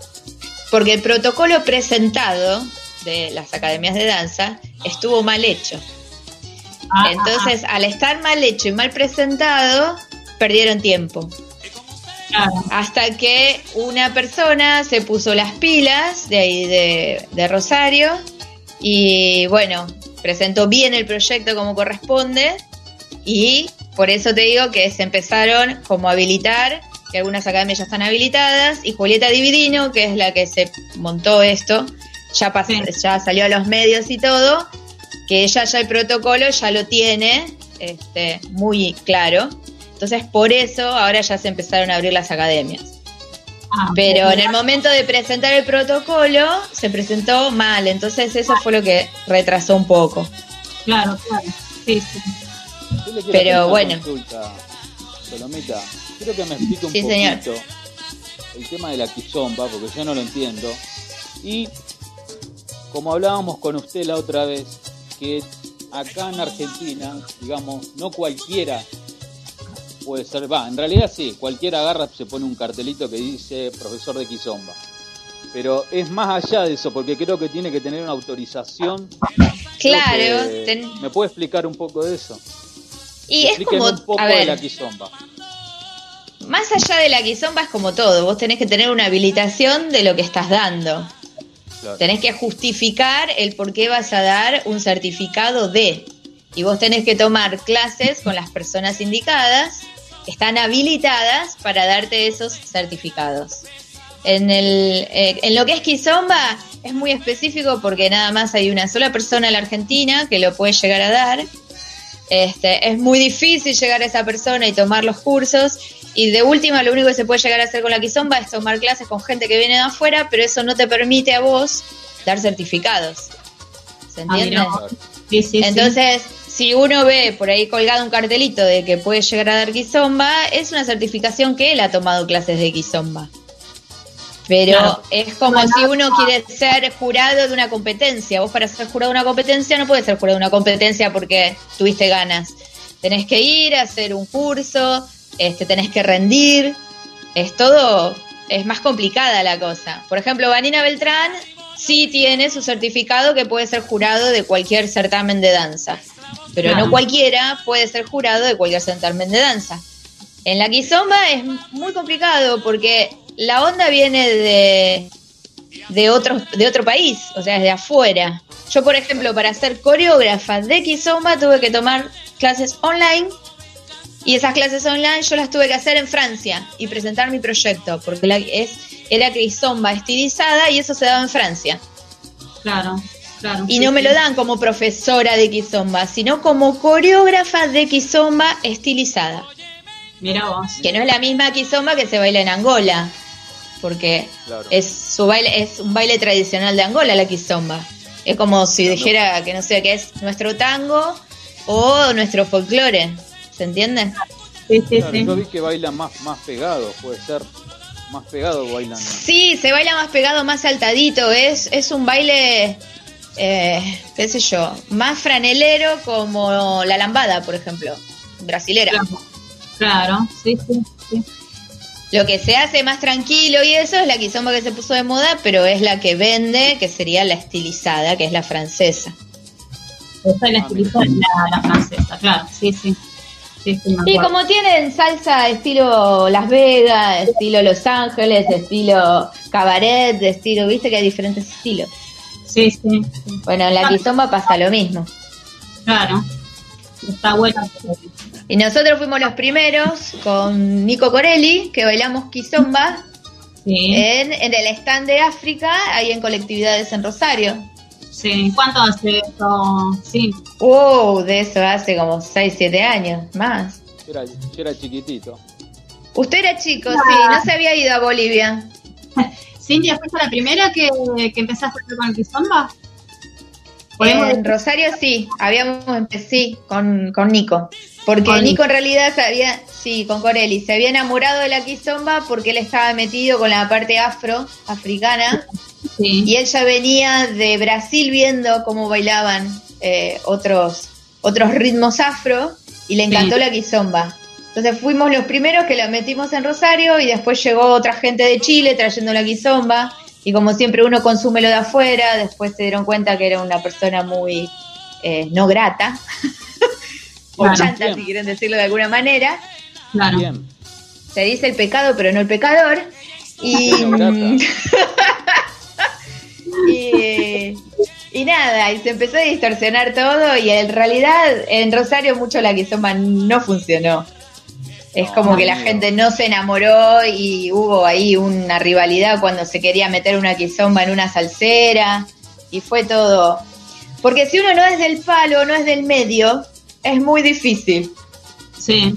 S8: Porque el protocolo presentado de las academias de danza estuvo mal hecho.
S2: Ah,
S8: Entonces, al estar mal hecho y mal presentado, perdieron tiempo. Hasta que una persona se puso las pilas de ahí de, de Rosario y bueno, presentó bien el proyecto como corresponde y por eso te digo que se empezaron como a habilitar, que algunas academias ya están habilitadas y Julieta Dividino, que es la que se montó esto, ya, pas-
S2: Sí.
S8: ya salió a los medios y todo, que ella ya el protocolo ya lo tiene este, muy claro. Entonces, por eso ahora ya se empezaron a abrir las academias.
S2: Ah,
S8: Pero en el momento de presentar el protocolo, se presentó mal. Entonces, eso fue lo que retrasó un poco.
S2: Claro, claro. Sí, sí.
S1: Yo le quiero
S8: Pero bueno.
S1: consulta, Solomita, quiero que me explique un
S8: Sí, señor.
S1: poquito el tema de la quizomba, porque yo no lo entiendo. Y como hablábamos con usted la otra vez, que acá en Argentina, digamos, no cualquiera puede ser, va, en realidad sí, cualquiera agarra, se pone un cartelito que dice profesor de quizomba. Pero es más allá de eso, porque creo que tiene que tener una autorización.
S8: Claro. ten-
S1: ¿Me puede explicar un poco de eso?
S8: y es como,
S1: un poco
S8: a
S1: de la
S8: ver,
S1: quizomba.
S8: más allá de la quizomba es como todo. Vos tenés que tener una habilitación de lo que estás dando.
S1: Claro.
S8: Tenés que justificar el por qué vas a dar un certificado de. Y vos tenés que tomar clases con las personas indicadas, están habilitadas para darte esos certificados. En, el, eh, en lo que es Kizomba es muy específico porque nada más hay una sola persona en la Argentina que lo puede llegar a dar. Este, es muy difícil llegar a esa persona y tomar los cursos. Y de última, lo único que se puede llegar a hacer con la quizomba es tomar clases con gente que viene de afuera, pero eso no te permite a vos dar certificados. ¿Se
S2: Ah,
S8: entiende?
S2: mirá. Sí, sí, sí.
S8: Si uno ve por ahí colgado un cartelito de que puede llegar a dar quizomba, es una certificación que él ha tomado clases de quizomba. Pero
S2: Claro.
S8: es como si uno quiere ser jurado de una competencia. Vos para ser jurado de una competencia no puedes ser jurado de una competencia porque tuviste ganas. Tenés que ir a hacer un curso, este, tenés que rendir. Es todo, es más complicada la cosa. Por ejemplo, Vanina Beltrán sí tiene su certificado que puede ser jurado de cualquier certamen de danza. Pero
S2: Claro.
S8: no cualquiera puede ser jurado de cualquier certamen de danza. En la quizomba es muy complicado porque la onda viene de, de, otro, de otro país, o sea, de afuera. Yo, por ejemplo, para ser coreógrafa de quizomba tuve que tomar clases online y esas clases online yo las tuve que hacer en Francia y presentar mi proyecto porque la, es, era quizomba estilizada y eso se daba en Francia.
S2: Claro, claro.
S8: Y no me lo dan como profesora de quizomba, sino como coreógrafa de quizomba estilizada.
S2: Mira vos.
S8: que no es la misma kizomba que se baila en Angola, porque
S1: Claro.
S8: es su baile es un baile tradicional de Angola la kizomba. Es como si dijera que no sé qué es nuestro tango o nuestro folclore, ¿se entiende?
S2: Sí, sí,
S1: Claro,
S2: sí.
S1: yo vi que bailan más, más pegado, puede ser. Más pegado bailan.
S8: Sí, se baila más pegado, más saltadito, es es un baile eh, qué sé yo, más franelero como la lambada, por ejemplo, brasilera.
S2: Claro, claro, sí, sí, sí.
S8: Lo que se hace más tranquilo y eso es la quizomba que se puso de moda, pero es la que vende, que sería la estilizada, que es la francesa.
S2: Esa es la estilizada, la, la francesa, claro, sí, sí. Sí,
S8: Y como tienen salsa estilo Las Vegas, estilo Los Ángeles, estilo cabaret, estilo, viste que hay diferentes estilos.
S2: Sí, sí, sí,
S8: Bueno, en la quizomba pasa lo mismo.
S2: claro. Está bueno.
S8: Y nosotros fuimos los primeros con Nico Corelli, que bailamos quizomba
S2: Sí,
S8: en, en el stand de África, ahí en colectividades en Rosario.
S2: sí. ¿Cuánto hace esto? Sí,
S8: Wow, de eso hace como 6, 7 años, más.
S1: Yo era, yo era chiquitito.
S8: Usted era chico, sí, no se había ido a Bolivia. (laughs)
S2: Cintia, ¿fuiste la primera que, que empezaste con el kizomba?
S8: En Rosario sí, habíamos empezado con, con Nico. Porque
S2: Con
S8: Nico en realidad se había, sí, con Corelli, se había enamorado de la quizomba porque él estaba metido con la parte afro, africana, (laughs)
S2: Sí,
S8: y él ya venía de Brasil viendo cómo bailaban eh, otros, otros ritmos afro y le encantó
S2: Sí.
S8: la quizomba. Entonces fuimos los primeros que la metimos en Rosario y después llegó otra gente de Chile trayendo la quizomba y como siempre uno consume lo de afuera, después se dieron cuenta que era una persona muy eh, no grata, o (laughs)
S2: Claro.
S8: chanta
S1: Bien.
S8: si quieren decirlo de alguna manera.
S2: claro.
S1: Bien.
S8: Se dice el pecado pero no el pecador. Y, (laughs) (laughs) y, y nada, y se empezó a distorsionar todo y en realidad en Rosario mucho la quizomba no funcionó. Es
S1: No,
S8: como que la gente no se enamoró y hubo ahí una rivalidad cuando se quería meter una quizomba en una salsera y fue todo. Porque si uno no es del palo, no es del medio, es muy difícil.
S2: Sí,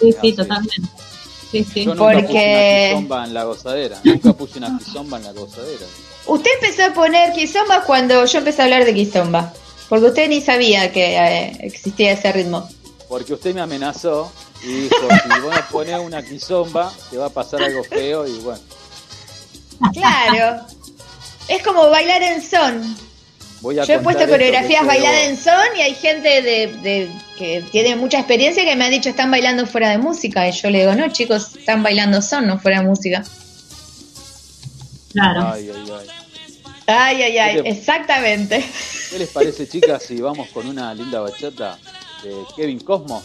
S2: sí, sí,
S1: sí.
S2: totalmente. Sí, sí.
S1: Yo nunca
S8: Porque-
S1: puse una quizomba en la gozadera. Nunca puse una quizomba en la gozadera.
S8: Usted empezó a poner quizomba cuando yo empecé a hablar de quizomba. Porque usted ni sabía que eh, existía ese ritmo.
S1: Porque usted me amenazó y dijo, si vos no pones una quizomba, te va a pasar algo feo y bueno.
S8: Claro. es como bailar en son.
S1: Voy a
S8: Yo he puesto coreografías bailadas en son y hay gente de, de- que tiene mucha experiencia que me ha dicho están bailando fuera de música. Y yo le digo, no chicos, están bailando son, no fuera de música.
S2: Claro.
S1: Ay, ay, ay.
S8: Ay, ay, ay, exactamente.
S1: ¿Qué les parece, chicas, si vamos con una linda bachata de Kevin Cosmo?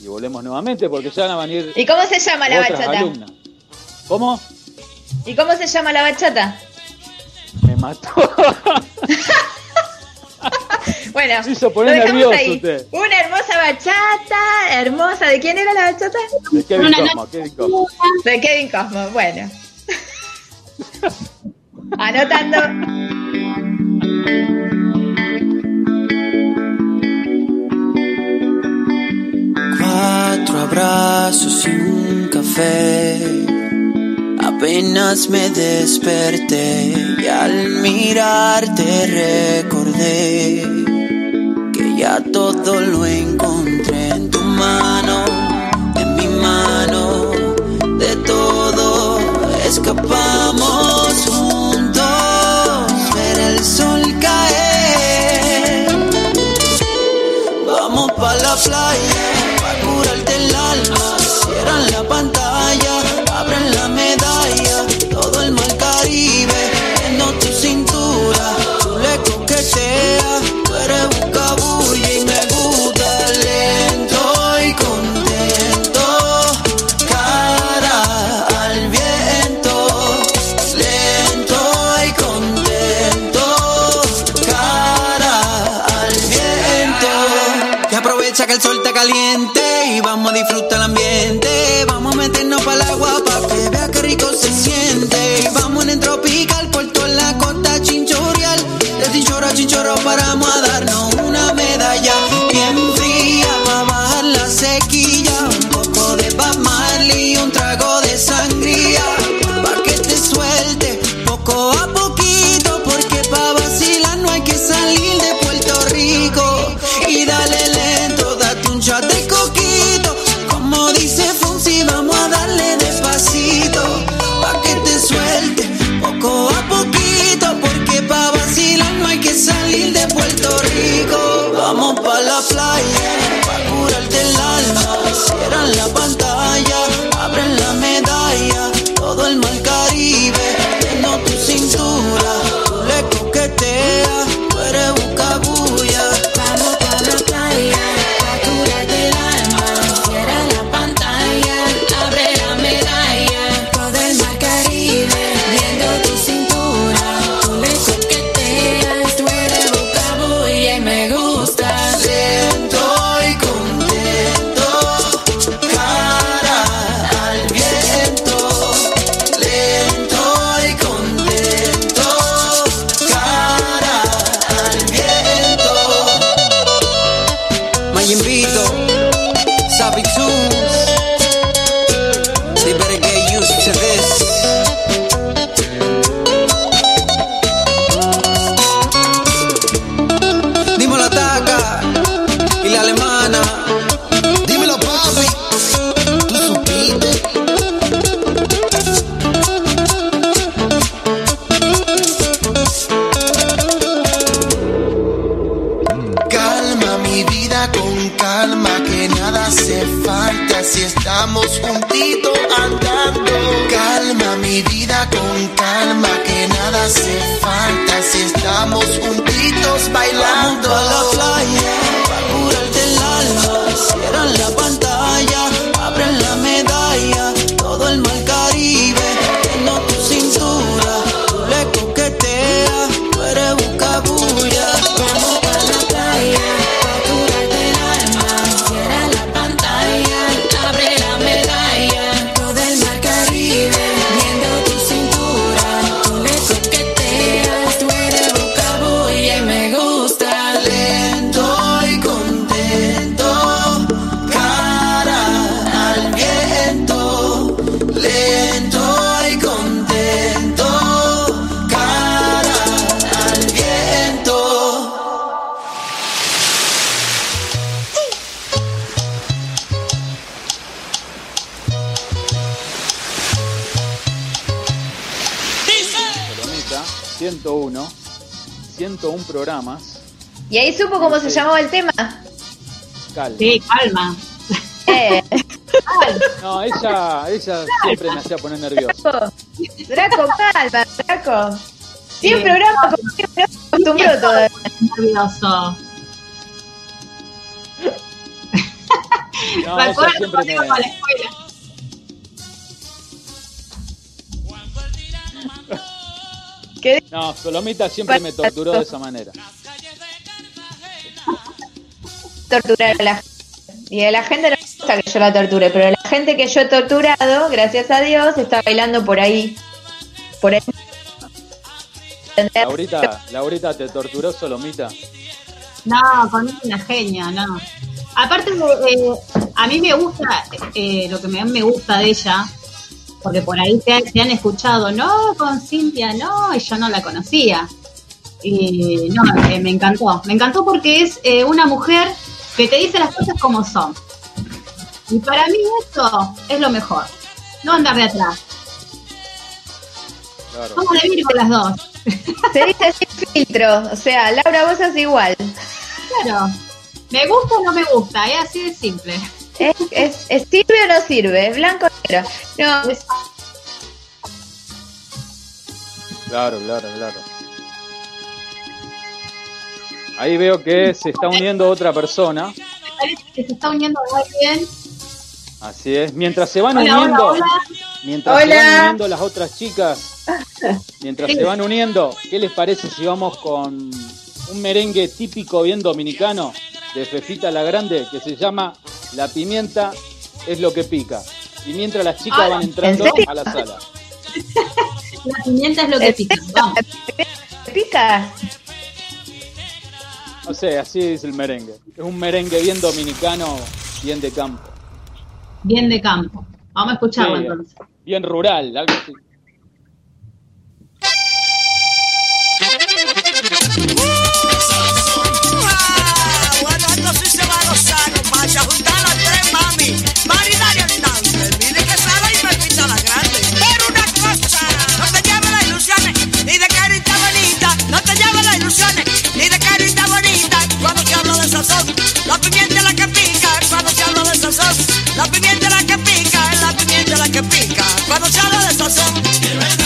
S1: Y volvemos nuevamente porque ya van a venir
S8: ¿Y cómo se llama la bachata?
S1: alumnas. ¿Cómo?
S8: ¿Y cómo se llama la bachata?
S1: Me mató. (laughs)
S8: Bueno,
S1: Se hizo poner
S8: lo dejamos
S1: nervioso
S8: ahí.
S1: usted.
S8: Una hermosa bachata, hermosa. ¿De quién era la bachata?
S1: De Kevin
S2: Una
S1: Cosmo, Kevin Cosmo.
S8: De Kevin Cosmo, bueno. (laughs) Anotando.
S10: cuatro abrazos y un café. Apenas me desperté y al mirarte recordé que ya todo lo encontré en tu mano, en mi mano, de todo escapamos juntos, ver el sol caer. Vamos pa' la playa. caliente.
S1: 101, 101 programas.
S8: Y ahí supo cómo se este, llamaba el tema.
S1: Calma.
S2: Sí, calma.
S8: Eh. (laughs)
S1: No, ella, ella siempre me hacía poner nervioso.
S8: Draco, calma, Draco. 100 sí. programas, como que no acostumbró todavía.
S2: Nervioso. (laughs)
S1: No,
S2: me acuerdo cuando iba a la escuela.
S1: No, Solomita siempre me torturó de esa manera.
S8: Torturar a la gente. Y a la gente no le gusta que yo la torture, pero la gente que yo he torturado, gracias a Dios, está bailando por ahí. Por ahí.
S1: Laurita, Laurita, ¿te torturó Solomita?
S2: No, con una genia, no. Aparte, eh, a mí me gusta, eh, lo que me, me gusta de ella porque por ahí te, te han escuchado, no, con Cintia, no, y yo no la conocía. Y no, eh, me encantó. Me encantó porque es eh, una mujer que te dice las cosas como son. Y para mí eso es lo mejor. No andar de atrás.
S1: Claro.
S2: Vamos de Virgo las dos.
S8: Se dice sin filtro. O sea, Laura, vos sos igual.
S2: Claro. Me gusta o no me gusta, es así de simple.
S8: Es, es- es- ¿Sirve o no sirve? Es blanco o negro. No,
S2: Es-
S1: Claro, claro, claro. Ahí veo que se está uniendo otra persona.
S2: parece que se está uniendo alguien.
S1: Así es. Mientras se van
S2: Hola,
S1: uniendo,
S2: hola, hola.
S1: mientras se van uniendo las otras chicas, mientras
S2: Sí.
S1: se van uniendo, ¿qué les parece si vamos con un merengue típico bien dominicano de Fefita la Grande que se llama La pimienta es lo que pica? Y mientras las chicas
S2: Ah,
S1: van entrando
S8: ¿en serio?
S1: a la sala. (laughs)
S2: La pimienta es lo que pica. Vamos.
S8: pica.
S1: No sé, así es el merengue. Es un merengue bien dominicano, bien de campo.
S2: Bien de campo. Vamos a escucharlo
S1: Sí,
S2: entonces.
S1: bien rural, algo así.
S11: La pimienta la que pica. Cuando se habla de sazón, la pimienta la que pica. La pimienta la que pica. Cuando se habla de sazón.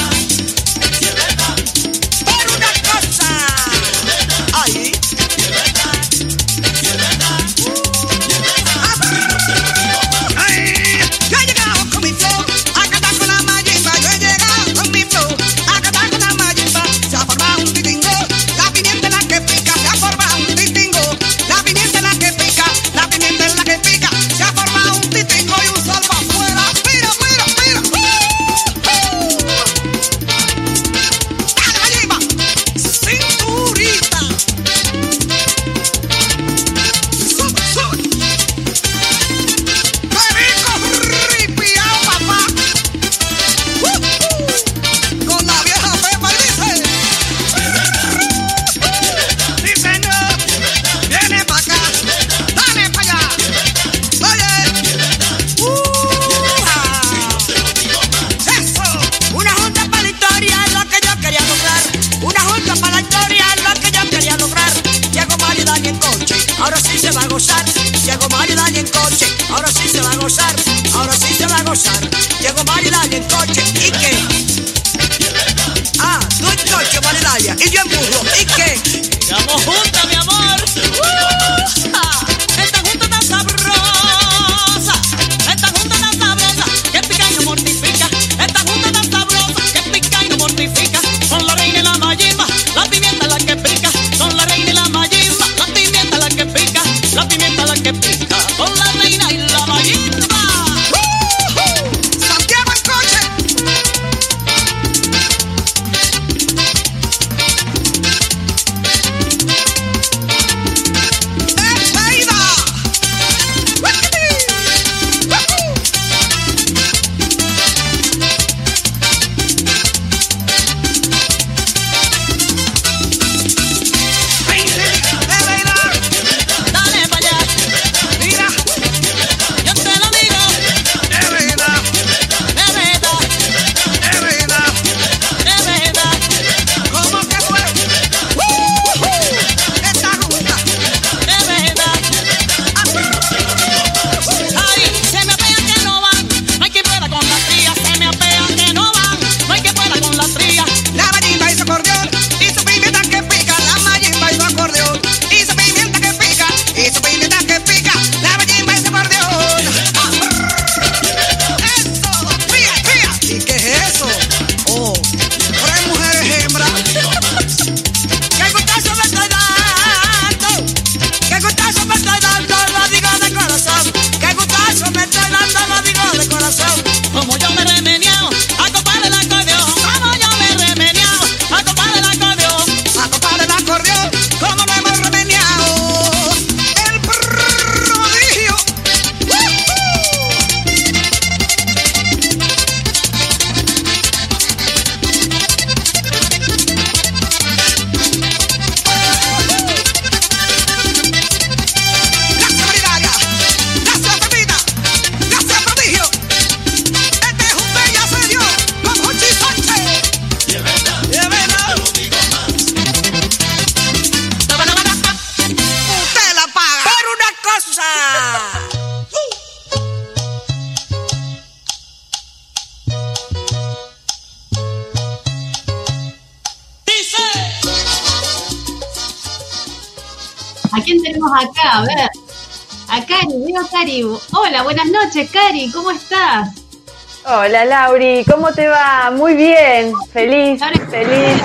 S2: Hola
S8: Lauri, ¿cómo te va? Muy bien, feliz, feliz.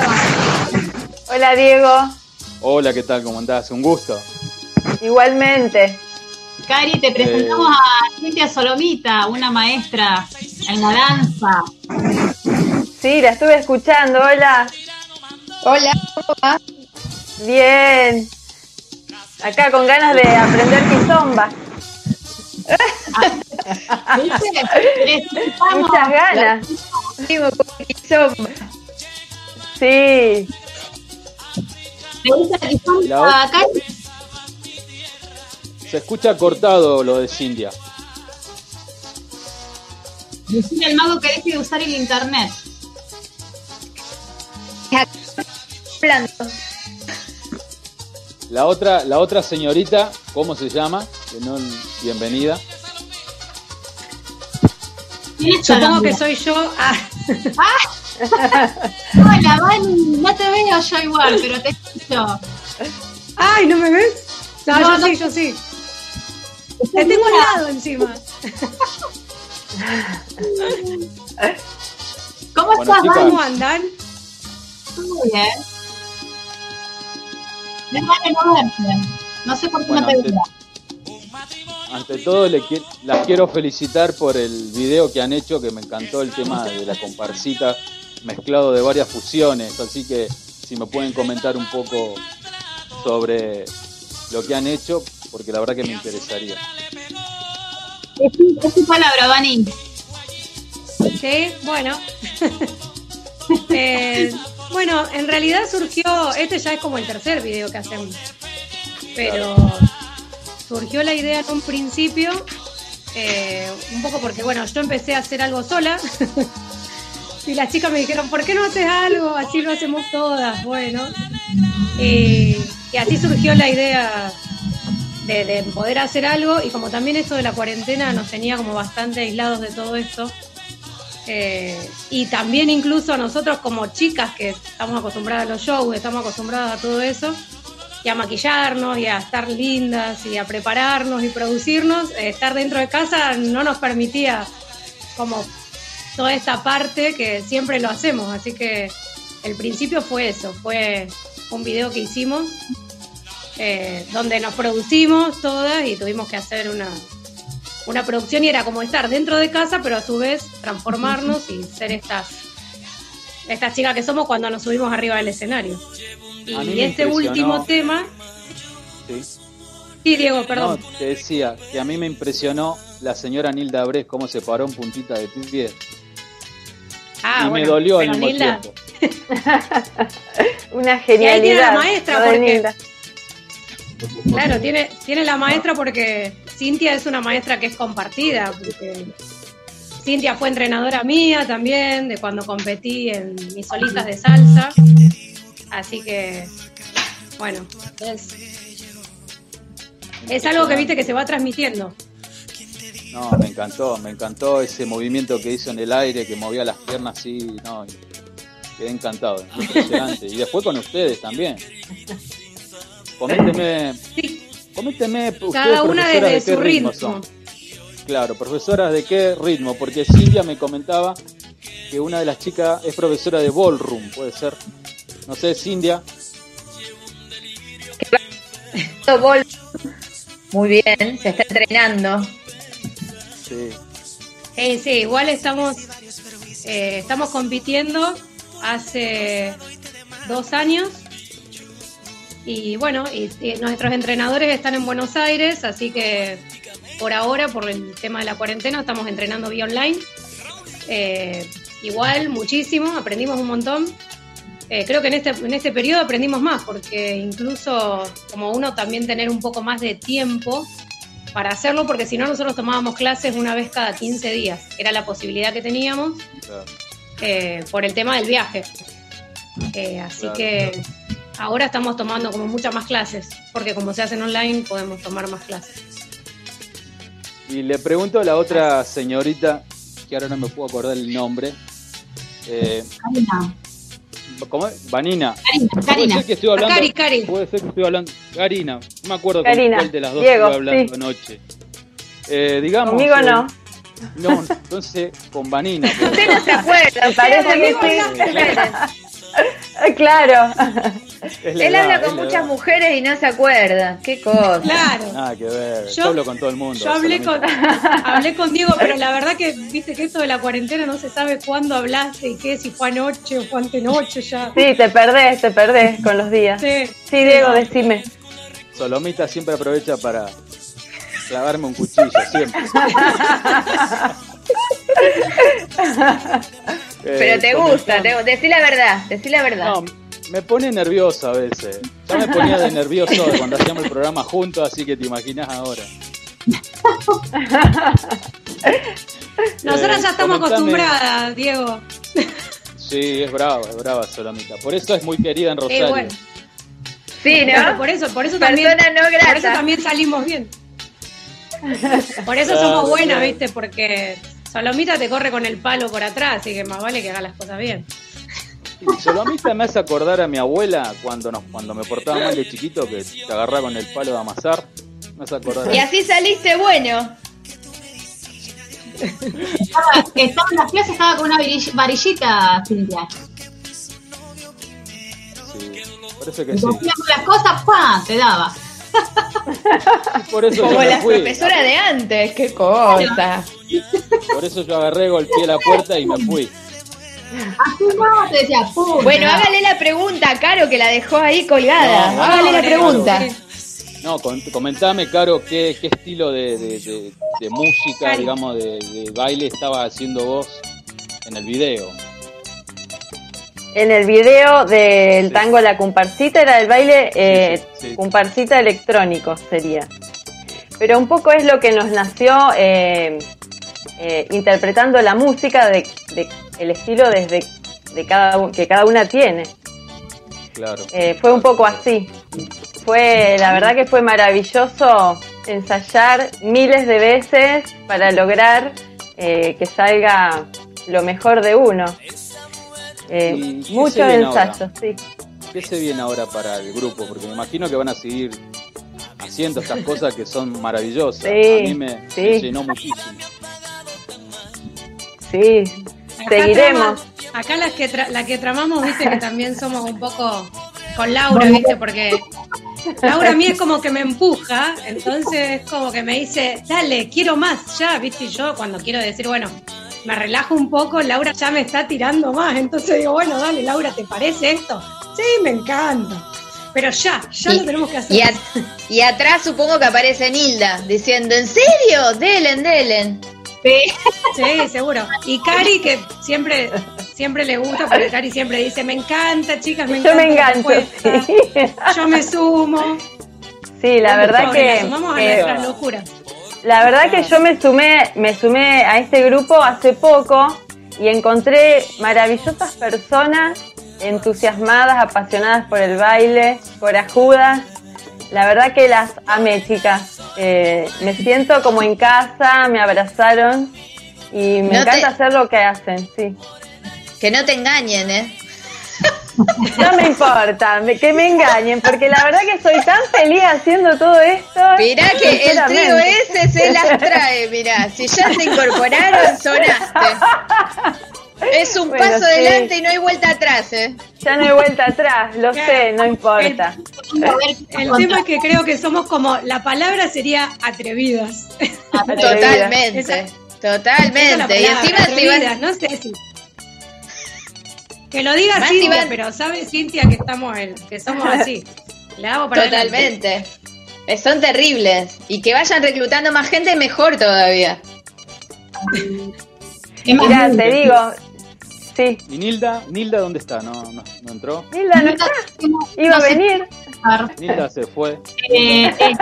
S8: Hola Diego,
S1: Hola, ¿qué tal? ¿Cómo andás? Un gusto.
S8: igualmente.
S2: Cari, te presentamos
S1: Eh.
S2: a Cintia Solomita, una maestra en la danza.
S8: Sí, la estuve escuchando, hola.
S12: Hola, ¿cómo va?
S8: Bien. Acá con ganas de aprender kizomba.
S2: ¿Viste? (laughs)
S8: Muchas ganas. Sí.
S2: ¿Te gusta la Cari?
S1: Se escucha cortado lo de Cintia.
S2: Decirle al mago que deje de usar el internet.
S1: La otra, la otra señorita, ¿cómo se llama? Bienvenida.
S2: ¿Quién es
S13: Supongo que soy yo. Ah, (laughs)
S2: Hola, Vani, no te veo yo igual, pero te escucho.
S13: Ay, ¿no me ves? No,
S2: No,
S13: yo
S2: no.
S13: sí, yo sí. Te tengo al lado encima. (laughs)
S2: ¿Cómo
S1: Bueno,
S2: estás,
S1: chicas.
S2: Vani?
S13: ¿Cómo andan?
S2: Muy bien. Me no verte. No sé por qué
S1: Bueno,
S2: no te veo.
S1: Ante todo, le qui- las quiero felicitar por el video que han hecho, que me encantó el tema de la comparsita mezclado de varias fusiones. Así que si me pueden comentar un poco sobre lo que han hecho, porque la verdad que me interesaría.
S2: Es tu, es tu palabra, Vani.
S13: Sí, bueno. (laughs) Eh, bueno, en realidad surgió, este ya es como el tercer video que hacemos, pero surgió la idea en un principio, eh, un poco porque, bueno, yo empecé a hacer algo sola (laughs) y las chicas me dijeron, ¿por qué no haces algo? Así lo hacemos todas, bueno. Y, y así surgió la idea de, de poder hacer algo y como también esto de la cuarentena nos tenía como bastante aislados de todo esto. eh, y también incluso a nosotros como chicas que estamos acostumbradas a los shows, estamos acostumbradas a todo eso, y a maquillarnos y a estar lindas y a prepararnos y producirnos, eh, estar dentro de casa no nos permitía como toda esta parte que siempre lo hacemos. Así que el principio fue eso, fue un video que hicimos eh, donde nos producimos todas y tuvimos que hacer una, una producción y era como estar dentro de casa, pero a su vez transformarnos y ser estas, estas chicas que somos cuando nos subimos arriba del escenario. Y este último tema,
S1: ¿sí?
S13: sí, Diego, perdón.
S1: No, te decía que a mí me impresionó la señora Nilda Bres cómo se paró en puntita de pie.
S13: Ah,
S1: y
S13: bueno,
S1: me dolió al mismo
S13: Nilda-
S1: tiempo. (laughs)
S8: Una
S13: Y ahí tiene
S8: genialidad.
S13: la maestra, porque-. Claro, tiene, tiene la maestra porque Cintia es una maestra que es compartida, porque Cintia fue entrenadora mía también, de cuando competí en mis solistas de salsa. Así que, bueno, es, es algo que viste que se va transmitiendo.
S1: No, me encantó, me encantó ese movimiento que hizo en el aire, que movía las piernas así, no, quedé encantado, impresionante. Y después con ustedes también. Coménteme, coménteme, ustedes
S13: Cada una desde
S1: de qué
S13: su
S1: ritmo
S13: ritmo.
S1: son. Claro, profesoras de qué ritmo, porque Silvia me comentaba que una de las chicas es profesora de ballroom, puede ser. No sé, Cindia. (laughs)
S12: Muy bien, se está entrenando.
S1: Sí.
S13: Eh, sí, igual estamos, eh, estamos compitiendo hace dos años y bueno, y, y nuestros entrenadores están en Buenos Aires, así que por ahora, por el tema de la cuarentena, estamos entrenando vía online. Eh, igual, muchísimo, aprendimos un montón. Eh, creo que en este, en este periodo aprendimos más, porque incluso como uno también tener un poco más de tiempo para hacerlo, porque si no nosotros tomábamos clases una vez cada 15 días, era la posibilidad que teníamos
S1: Claro.
S13: eh, por el tema del viaje. Eh, así
S1: Claro,
S13: que ahora estamos tomando como muchas más clases, porque como se hacen online podemos tomar más clases.
S1: Y le pregunto a la otra señorita, que ahora no me puedo acordar el nombre. eh, ¿cómo es? Vanina.
S2: Karina,
S1: Puede ser que estoy hablando.
S13: Cari, Cari.
S1: Puede ser que estoy hablando. Karina, no me acuerdo con cuál de las dos
S14: Diego,
S1: estuve hablando
S14: sí.
S1: anoche. Eh, digamos.
S14: Conmigo
S1: eh,
S14: no.
S1: No, entonces con Vanina. (laughs)
S8: Usted no se acuerda.
S14: Parece que sí. (laughs) Claro.
S8: Él
S1: edad,
S8: habla con muchas
S1: edad.
S8: mujeres y no se acuerda. Qué cosa.
S13: Claro.
S1: Nada que ver. Yo,
S13: Yo-
S1: hablo con todo el mundo.
S13: Yo hablé con, hablé con Diego, pero la (laughs) verdad que viste que esto de la cuarentena no se sabe cuándo hablaste y qué, si fue anoche o fue antenoche ya.
S14: Sí, te perdés, te perdés con los días.
S13: Sí.
S14: Sí, Diego, decime.
S1: Solomita siempre aprovecha para clavarme un cuchillo, siempre. (laughs)
S8: Pero
S1: Eh,
S8: te
S1: comentame-
S8: gusta, te, decí la verdad, decí la verdad.
S1: No, me pone nervioso a veces. Ya me ponía de nervioso cuando hacíamos el programa juntos, así que te imaginas ahora. (laughs)
S13: Nosotras
S1: Eh,
S13: ya estamos
S1: comentame-
S13: acostumbradas, Diego.
S1: Sí, es brava, es brava Solomita. Por eso es muy querida en
S13: Eh,
S1: Rosario.
S13: bueno,
S8: Sí,
S13: Claro,
S8: ¿no?
S13: por eso, por eso también,
S8: Persona no grata.
S13: por eso también salimos bien. (laughs) Por eso
S1: Claro,
S13: somos buenas,
S1: claro.
S13: viste, porque Salomita te corre con el palo por atrás, así que más vale que haga las cosas bien.
S1: Y Solomita me hace acordar a mi abuela cuando nos, cuando me portaba mal de chiquito, que te agarraba con el palo de amasar. Me hace acordar a
S8: Y así saliste bueno.
S2: Estaba, estaba en las clases, estaba con una varillita, Cintia.
S1: sí. Parece que
S2: Y
S1: sí.
S2: las cosas, ¡pa! Te daba.
S1: Por eso yo
S8: Como la
S1: fui.
S8: profesora de antes, qué cosa.
S1: Por eso yo agarré, golpeé la puerta y me fui.
S8: Bueno, hágale la pregunta a Caro que la dejó ahí colgada.
S1: No,
S8: hágale la pregunta.
S1: No, con- comentame, Caro, qué, qué estilo de, de- de- de música, digamos, de, de baile estaba haciendo vos en el video.
S14: En el video del
S1: Sí.
S14: tango La Comparsita era el baile eh,
S1: Sí,
S14: comparsita electrónico sería. Pero un poco es lo que nos nació eh, eh, interpretando la música de, de el estilo desde de cada que cada una tiene.
S1: Claro.
S14: Eh, fue un poco así. Fue, la verdad que fue maravilloso ensayar miles de veces para lograr eh, que salga lo mejor de uno. Eh,
S1: ¿Y qué se
S14: muchos
S1: viene ahora?
S14: ensayos, sí.
S1: ¿Qué se viene ahora para el grupo? Porque me imagino que van a seguir haciendo estas cosas que son maravillosas.
S14: Sí,
S1: a mí me,
S14: sí.
S1: me llenó muchísimo.
S14: Sí,
S13: Acá
S14: seguiremos.
S13: acá las que tra- la que tramamos, viste, que también somos un poco con Laura, viste, porque Laura a mí es como que me empuja, entonces es como que me dice, dale, quiero más, ya, viste, y yo cuando quiero decir, bueno, me relajo un poco, Laura ya me está tirando más, entonces digo, bueno, dale, Laura, ¿te parece esto? Sí, me encanta. Pero ya, ya
S8: Y-
S13: lo tenemos que hacer.
S8: Y, a- y atrás supongo que aparece Nilda diciendo, ¿en serio? Delen, delen.
S13: Sí, seguro. Y Cari, que siempre, siempre le gusta, porque Cari siempre dice, me encanta, chicas, me
S14: Yo
S13: encanta.
S14: me
S13: la
S14: engancho,
S13: propuesta".
S14: sí.
S13: Yo me sumo.
S14: Sí, la verdad
S13: Nos
S14: que,
S13: sumamos a nuestras locuras.
S14: La verdad que yo me sumé, me sumé a este grupo hace poco y encontré maravillosas personas entusiasmadas, apasionadas por el baile, corajudas. La verdad que las amé, chicas. Eh, me siento como en casa, me abrazaron y me
S8: No
S14: encanta
S8: te-
S14: hacer lo que hacen, sí.
S8: Que no te engañen, ¿eh?
S14: No me importa me- que me engañen, porque la verdad que soy tan feliz haciendo todo esto.
S8: Mirá que el trío ese se las trae, mirá. Si ya se incorporaron, sonaste. Es un
S14: Bueno,
S8: paso
S14: sí.
S8: adelante y no hay vuelta atrás, ¿eh?
S14: Ya no hay vuelta atrás, lo
S13: Claro.
S14: sé, no importa.
S13: El tema es que creo que somos como, la palabra sería atrevidas.
S8: Totalmente.
S13: Esa- esa es
S8: Totalmente. y encima si
S13: atrevidas,
S8: van.
S13: no sé si. Que lo diga Cintia,
S8: van-
S13: pero sabe Cintia que estamos en- que somos (laughs) así. Le hago para adelante.
S8: Totalmente. Eh, Son terribles. Y que vayan reclutando más gente, mejor todavía. (laughs)
S14: Mira, te digo, sí.
S1: ¿Y Nilda? ¿Nilda dónde está? ¿No, no, no entró?
S14: Nilda no está, iba a
S2: No
S14: venir.
S1: Nilda se fue.
S2: Eh, eh, (laughs)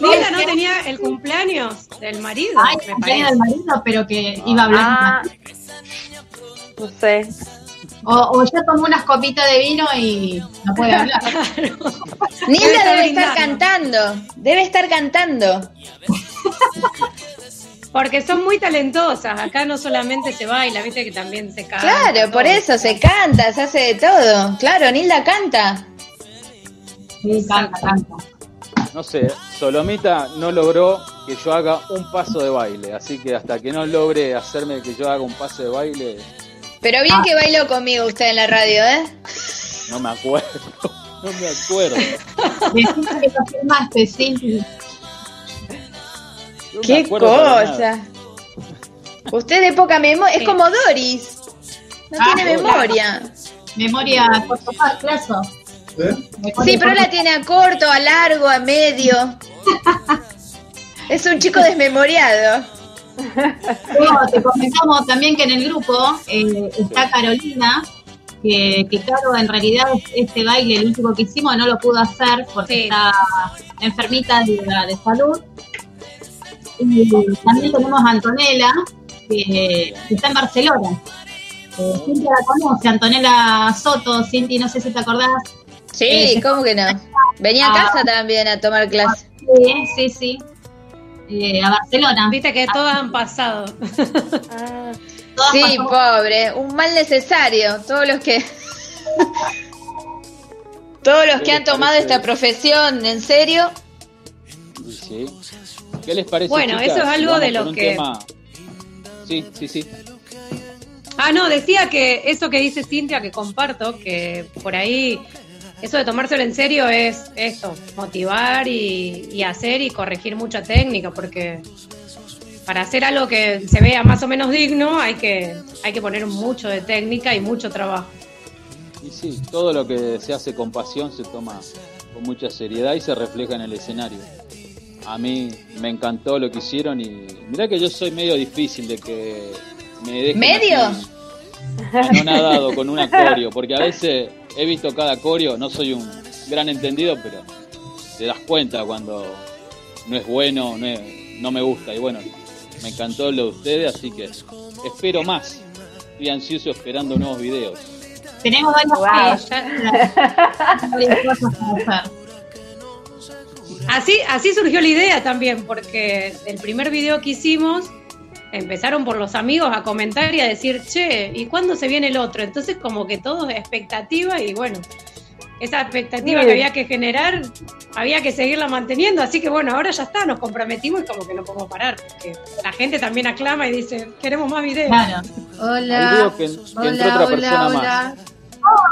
S13: Nilda no tenía el cumpleaños del marido,
S2: Ay,
S13: me
S2: cumpleaños
S13: parece.
S2: del marido, pero que iba a hablar.
S14: Ah, no sé.
S2: O, o ya tomó unas copitas de vino y no puede hablar. (laughs)
S8: Nilda
S13: estar
S8: debe estar cantando. Debe estar cantando.
S13: Porque son muy talentosas. Acá no solamente se baila, viste que también se canta.
S8: Claro, por eso se canta, se hace de todo. Claro, Nilda canta.
S2: Sí, canta, canta.
S1: No sé, Solomita no logró que yo haga un paso de baile, así que hasta que no logre hacerme que yo haga un paso de baile,
S8: Pero bien que bailó conmigo usted en la radio, ¿eh?
S1: no me acuerdo. (laughs) No me acuerdo.
S2: Decime que confirmaste, sí.
S1: No me
S8: Qué cosa. Usted de poca memoria, es como Doris. No
S2: Ah,
S8: tiene memoria.
S2: Memoria corto plazo.
S8: Sí, pero la tiene a corto, a largo, a medio. (laughs) Es un chico desmemoriado.
S2: Luego te comentamos también que en el grupo eh, está Carolina, que, que Caro en realidad este baile, el último que hicimos, no lo pudo hacer porque está enfermita de, de salud. Y también tenemos a Antonella, que, que está en Barcelona. Eh, Cintia la conoce, Antonella Soto, Cinti, no sé si te acordás.
S8: Sí,
S2: Eh,
S8: ¿cómo que no? Venía a
S2: Ah.
S8: casa también a tomar clase.
S2: Sí, sí, sí. Eh, a Barcelona.
S13: Viste que todas han pasado.
S2: Todas
S8: Sí,
S2: pasó-
S8: pobre, un mal necesario. Todos los que todos los que han tomado esta profesión en serio.
S1: Sí. ¿Qué les parece?
S13: Bueno,
S1: chicas,
S13: eso es algo de lo que-
S1: tema? Sí, sí, sí.
S13: Ah, no, decía que eso que dice Cintia, que comparto, que por ahí eso de tomárselo en serio es esto, motivar y, y hacer y corregir mucha técnica, porque para hacer algo que se vea más o menos digno hay que, hay que poner mucho de técnica y mucho trabajo.
S1: Y sí, todo lo que se hace con pasión se toma con mucha seriedad y se refleja en el escenario. A mí me encantó lo que hicieron y mirá que yo soy medio difícil de que me dejen
S8: ¿Medio?
S1: así, anonadado con un acorio, porque a veces he visto cada acorio, no soy un gran entendido, pero te das cuenta cuando no es bueno, no, es- no me gusta. Y bueno, me encantó lo de ustedes, así que espero más. Estoy ansioso esperando nuevos videos.
S2: Tenemos varias
S13: Wow. (laughs) Así, así surgió la idea también, porque el primer video que hicimos empezaron por los amigos a comentar y a decir, che, ¿y cuándo se viene el otro? Entonces como que todo es expectativa y bueno, esa expectativa
S14: Sí.
S13: que había que generar, había que seguirla manteniendo, así que bueno, ahora ya está, nos comprometimos y como que no podemos parar, porque la gente también aclama y dice, queremos más videos.
S15: Hola.
S1: que,
S15: Hola,
S1: otra
S15: hola, hola.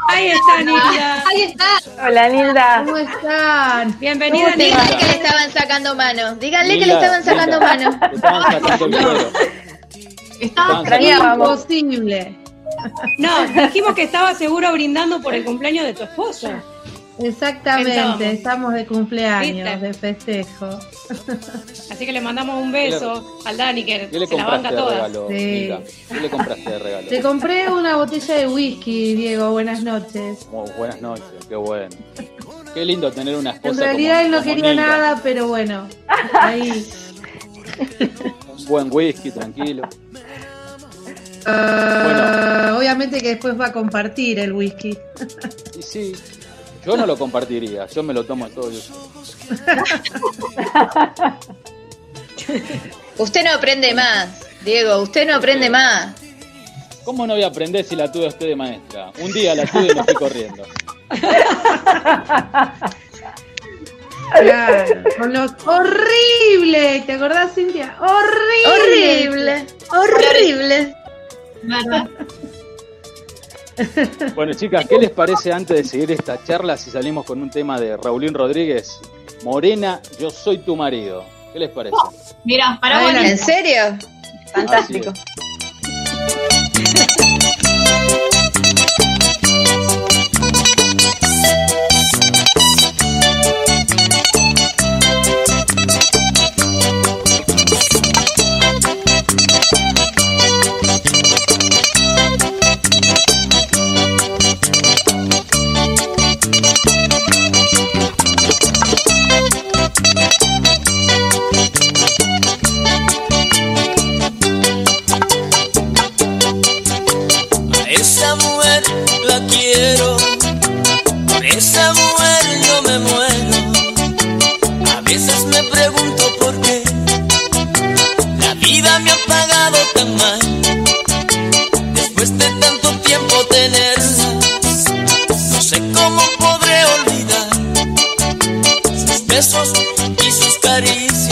S13: Ahí está, Nilda.
S2: Ahí está.
S14: Hola, Nilda.
S15: ¿Cómo están?
S13: Bienvenida,
S8: Díganle
S13: Nilda.
S8: que le estaban sacando mano. Díganle que le estaban sacando
S1: Lila,
S8: mano.
S1: estaban sacando (laughs) el.
S2: Estaba.
S15: Imposible.
S13: No, dijimos que estaba seguro brindando por el cumpleaños de tu esposo.
S15: Exactamente,
S13: Pensábamos.
S15: estamos de cumpleaños,
S13: ¿Viste?
S15: de festejo.
S13: Así que le mandamos un beso al Dani que
S1: ¿Qué le
S13: se la banca
S1: de
S13: toda.
S1: regalo,
S15: Sí.
S1: Nilda? ¿Qué le compraste de regalo?
S15: Te compré una botella de whisky, Diego, buenas noches.
S1: Oh, buenas noches, qué bueno. Qué lindo tener una esposa
S15: En realidad
S1: como-
S15: él no quería
S1: Nilda.
S15: nada, pero bueno, ahí.
S1: Un buen whisky, tranquilo.
S15: Ah, obviamente que después va a compartir el whisky.
S1: Y sí, yo no lo compartiría, yo me lo tomo todo yo. (laughs)
S8: Usted no aprende más, Diego, usted no aprende más.
S1: ¿Cómo no voy a aprender si la tuve a usted de maestra? Un día la tuve y me fui corriendo.
S15: Claro, con lo horrible, ¿te acordás, Cintia? Horrible.
S8: Horrible, horrible.
S2: ¿verdad?
S1: Bueno, chicas, ¿qué les parece antes de seguir esta charla si salimos con un tema de Raulín Rodríguez? Morena, yo soy tu marido. ¿Qué les parece?
S2: Mira, para
S8: ¿En serio?
S14: Fantástico.
S3: Besos y sus caricias,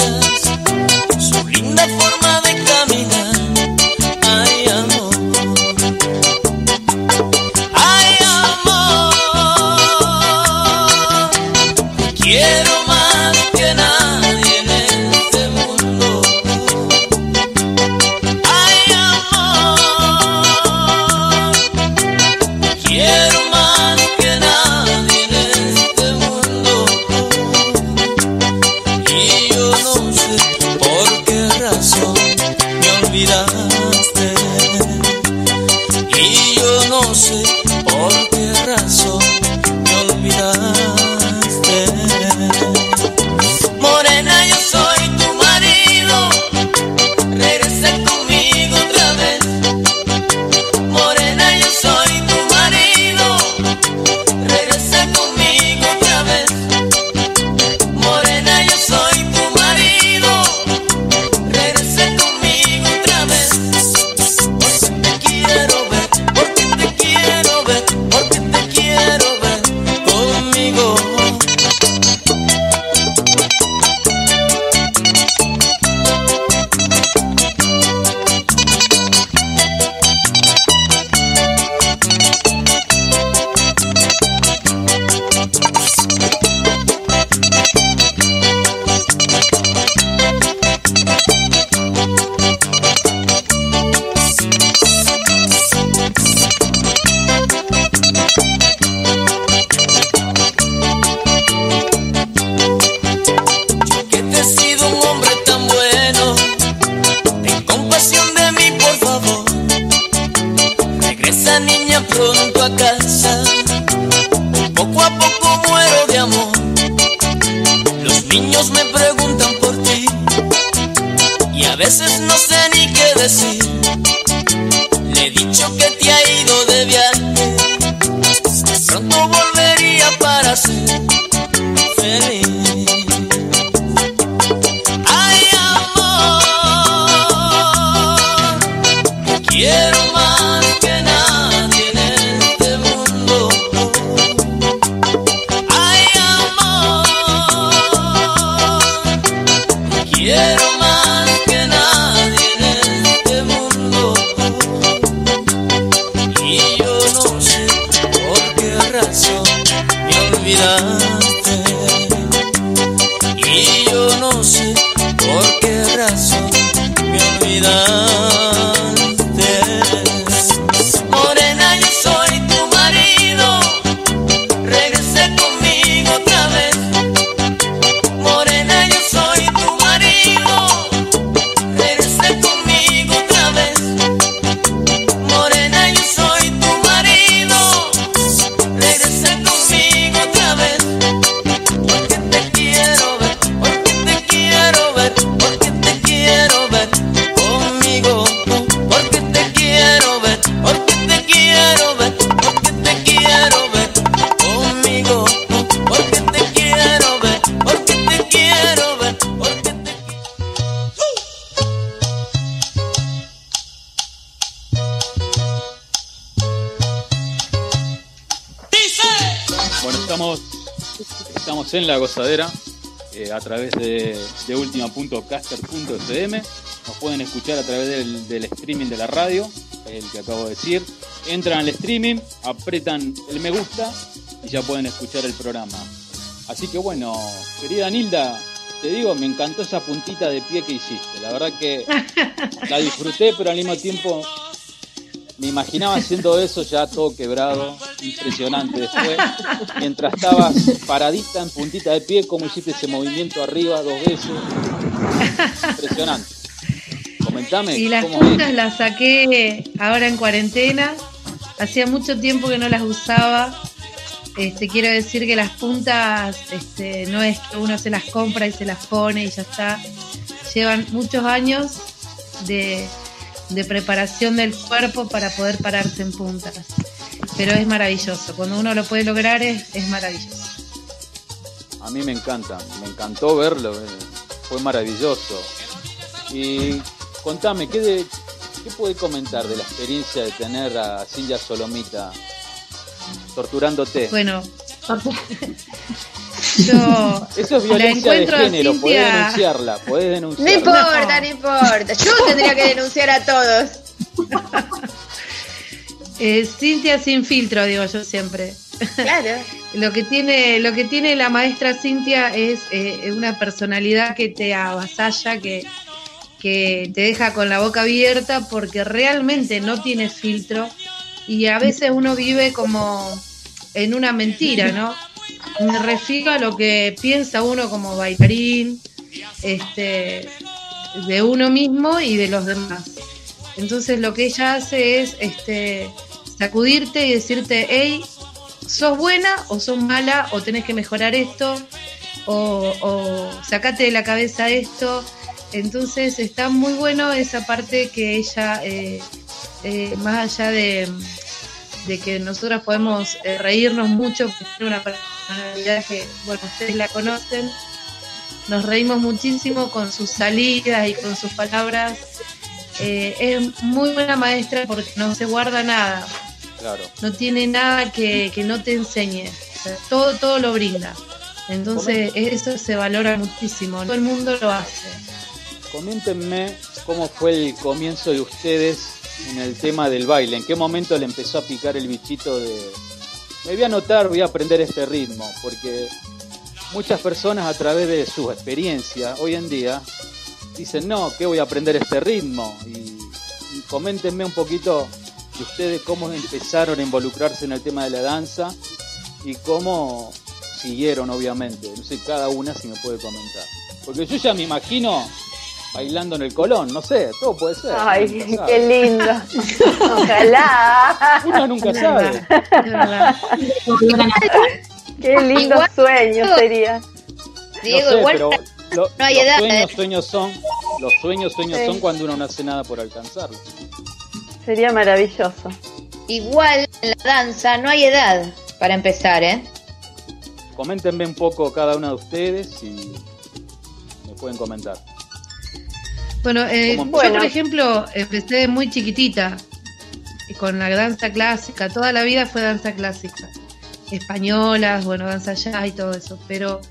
S1: escuchar a través del, del streaming de la radio, el que acabo de decir. Entran al streaming, apretan el me gusta y ya pueden escuchar el programa. Así que bueno, querida Nilda, te digo, me encantó esa puntita de pie que hiciste. La verdad que (laughs) la disfruté, pero al mismo tiempo me imaginaba haciendo eso ya todo quebrado, impresionante después. Mientras estabas paradita en puntita de pie, como hiciste ese movimiento arriba dos veces. Impresionante. Comentame
S15: Y las puntas
S1: es.
S15: las saqué ahora en cuarentena. Hacía mucho tiempo que no las usaba. Este, quiero decir que las puntas este, no es que uno se las compra y se las pone y ya está. Llevan muchos años de, de preparación del cuerpo para poder pararse en puntas. Pero es maravilloso. Cuando uno lo puede lograr es, es maravilloso.
S1: A mí me encanta, me encantó verlo, fue maravilloso. Y contame, ¿qué, de, ¿qué puede comentar de la experiencia de tener a Silvia Solomita torturándote?
S15: Bueno, (laughs) Yo
S1: Eso es violencia de género, podés
S15: Cintia-
S1: denunciarla, podés
S8: No
S1: denunciarla.
S8: importa, no importa. Yo tendría que denunciar a todos. (laughs)
S15: Eh, Cintia sin filtro, digo yo siempre.
S8: Claro. (laughs)
S15: Lo que tiene, lo que tiene la maestra Cintia es eh, una personalidad que te avasalla, que, que te deja con la boca abierta porque realmente no tiene filtro y a veces uno vive como en una mentira, ¿no? Me refiero a lo que piensa uno como bailarín, este, de uno mismo y de los demás. Entonces lo que ella hace es este, sacudirte y decirte, hey, sos buena o sos mala o tenés que mejorar esto o, o sacate de la cabeza esto. Entonces está muy bueno esa parte que ella, eh, eh, más allá de, de que nosotros podemos eh, reírnos mucho, tiene una personalidad que, bueno, ustedes la conocen, nos reímos muchísimo con sus salidas y con sus palabras. Eh, es muy buena maestra porque no se guarda nada,
S1: Claro.
S15: no tiene nada que, que no te enseñe, O sea, todo, todo lo brinda. Entonces eso se valora muchísimo, todo el mundo lo hace.
S1: Coméntenme cómo fue el comienzo de ustedes en el tema del baile. ¿En qué momento le empezó a picar el bichito de... Me voy a anotar, voy a aprender este ritmo, porque muchas personas a través de su experiencia hoy en día dicen, no, que voy a aprender este ritmo. Y, y coméntenme un poquito de ustedes cómo empezaron a involucrarse en el tema de la danza y cómo siguieron, obviamente. No sé, cada una si me puede comentar. Porque yo ya me imagino bailando en el Colón, no sé, todo puede ser.
S14: Ay, qué lindo. Ojalá.
S1: Uno nunca sabe.
S14: Qué lindo
S8: Igual-
S14: sueño sería.
S8: Diego,
S1: no sé,
S8: igual
S1: pero lo-
S8: no hay
S1: los
S8: edad,
S1: sueños,
S8: ¿eh?
S1: sueños son, los sueños, sueños
S14: Sí.
S1: son cuando uno no hace nada por alcanzarlos.
S14: Sería maravilloso.
S8: igual en la danza no hay edad para empezar, ¿eh?
S1: Coméntenme un poco cada una de ustedes y me pueden comentar.
S15: Bueno, eh,
S1: ¿Cómo
S15: yo por ejemplo empecé muy chiquitita con la danza clásica, toda la vida fue danza clásica, españolas, bueno, danza jazz y todo eso, pero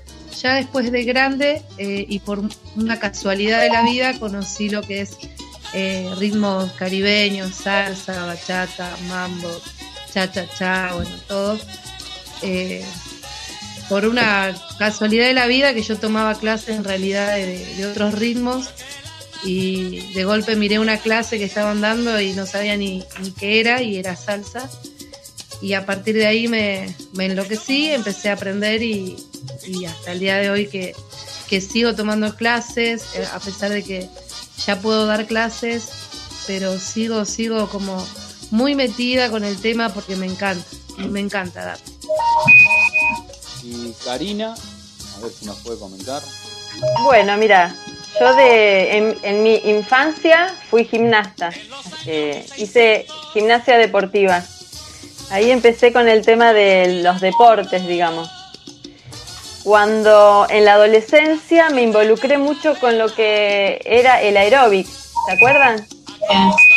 S15: ya después de grande eh, y por una casualidad de la vida conocí lo que es eh, ritmos caribeños, salsa, bachata, mambo, cha cha cha, bueno, todo. Eh, por una casualidad de la vida que yo tomaba clases en realidad de, de otros ritmos y de golpe miré una clase que estaban dando y no sabía ni, ni qué era y era salsa y a partir de ahí me, me enloquecí, empecé a aprender y, y hasta el día de hoy que, que sigo tomando clases, eh, a pesar de que ya puedo dar clases, pero sigo, sigo como muy metida con el tema porque me encanta, me encanta dar.
S1: Y Karina, a ver si nos puede comentar.
S14: Bueno, mira, yo de en, en mi infancia fui gimnasta. Eh, hice gimnasia deportiva. Ahí empecé con el tema de los deportes, digamos. Cuando en la adolescencia me involucré mucho con lo que era el aeróbic, ¿se acuerdan?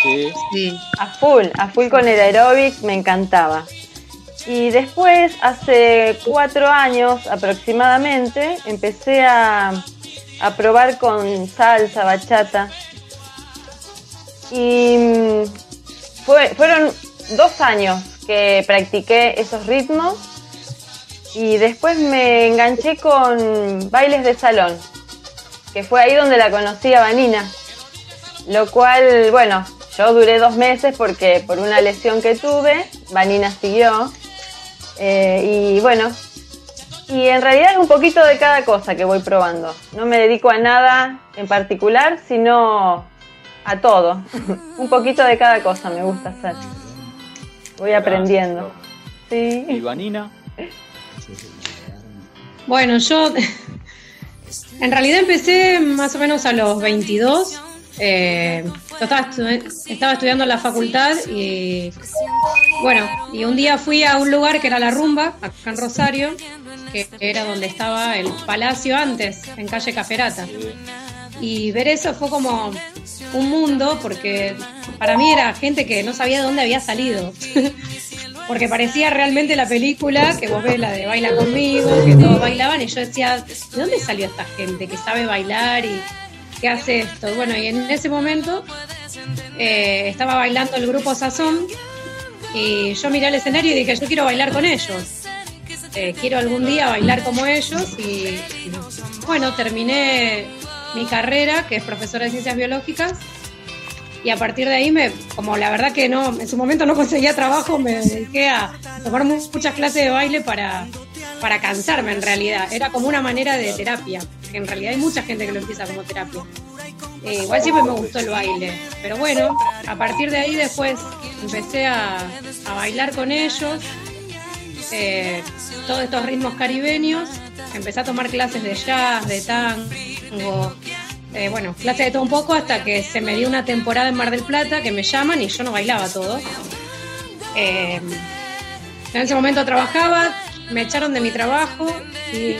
S1: Sí,
S15: Sí,
S14: A full, a full con el aeróbic, me encantaba. Y después, hace cuatro años aproximadamente, empecé a, a probar con salsa, bachata. Y mm, fue- fueron dos años que practiqué esos ritmos y después me enganché con bailes de salón, que fue ahí donde la conocí a Vanina. Lo cual, bueno, yo duré dos meses porque por una lesión que tuve, Vanina siguió. Eh, y bueno, y en realidad es un poquito de cada cosa que voy probando. No me dedico a nada en particular, sino a todo. (laughs) un poquito de cada cosa me gusta hacer. Voy aprendiendo. Sí.
S1: y Vanina,
S13: Bueno, yo (laughs) en realidad empecé más o menos a los 22. Eh, estaba, estu- estaba estudiando en la facultad y bueno, y un día fui a un lugar que era la rumba, acá en Rosario, que era donde estaba el palacio antes, en calle Caferata. Y ver eso fue como un mundo, porque para mí era gente que no sabía de dónde había salido. (laughs) porque parecía realmente la película que vos ves, la de Baila conmigo, que todos bailaban, y yo decía, ¿de dónde salió esta gente que sabe bailar y que hace esto? Bueno, y en ese momento eh, estaba bailando el grupo Sazón, y yo miré el escenario y dije, yo quiero bailar con ellos. Eh, quiero algún día bailar como ellos y, bueno, terminé mi carrera, que es profesora de ciencias biológicas, y a partir de ahí, me, como la verdad que no, en su momento no conseguía trabajo, me dediqué a tomar mu- muchas clases de baile para, para cansarme en realidad. Era como una manera de terapia, que en realidad hay mucha gente que lo empieza como terapia. Eh, igual siempre me gustó el baile, pero bueno, a partir de ahí después empecé a, a bailar con ellos, eh, todos estos ritmos caribeños, empecé a tomar clases de jazz, de tango, eh, bueno, clases de todo un poco hasta que se me dio una temporada en Mar del Plata que me llaman y yo no bailaba todo. Eh, en ese momento trabajaba, me echaron de mi trabajo y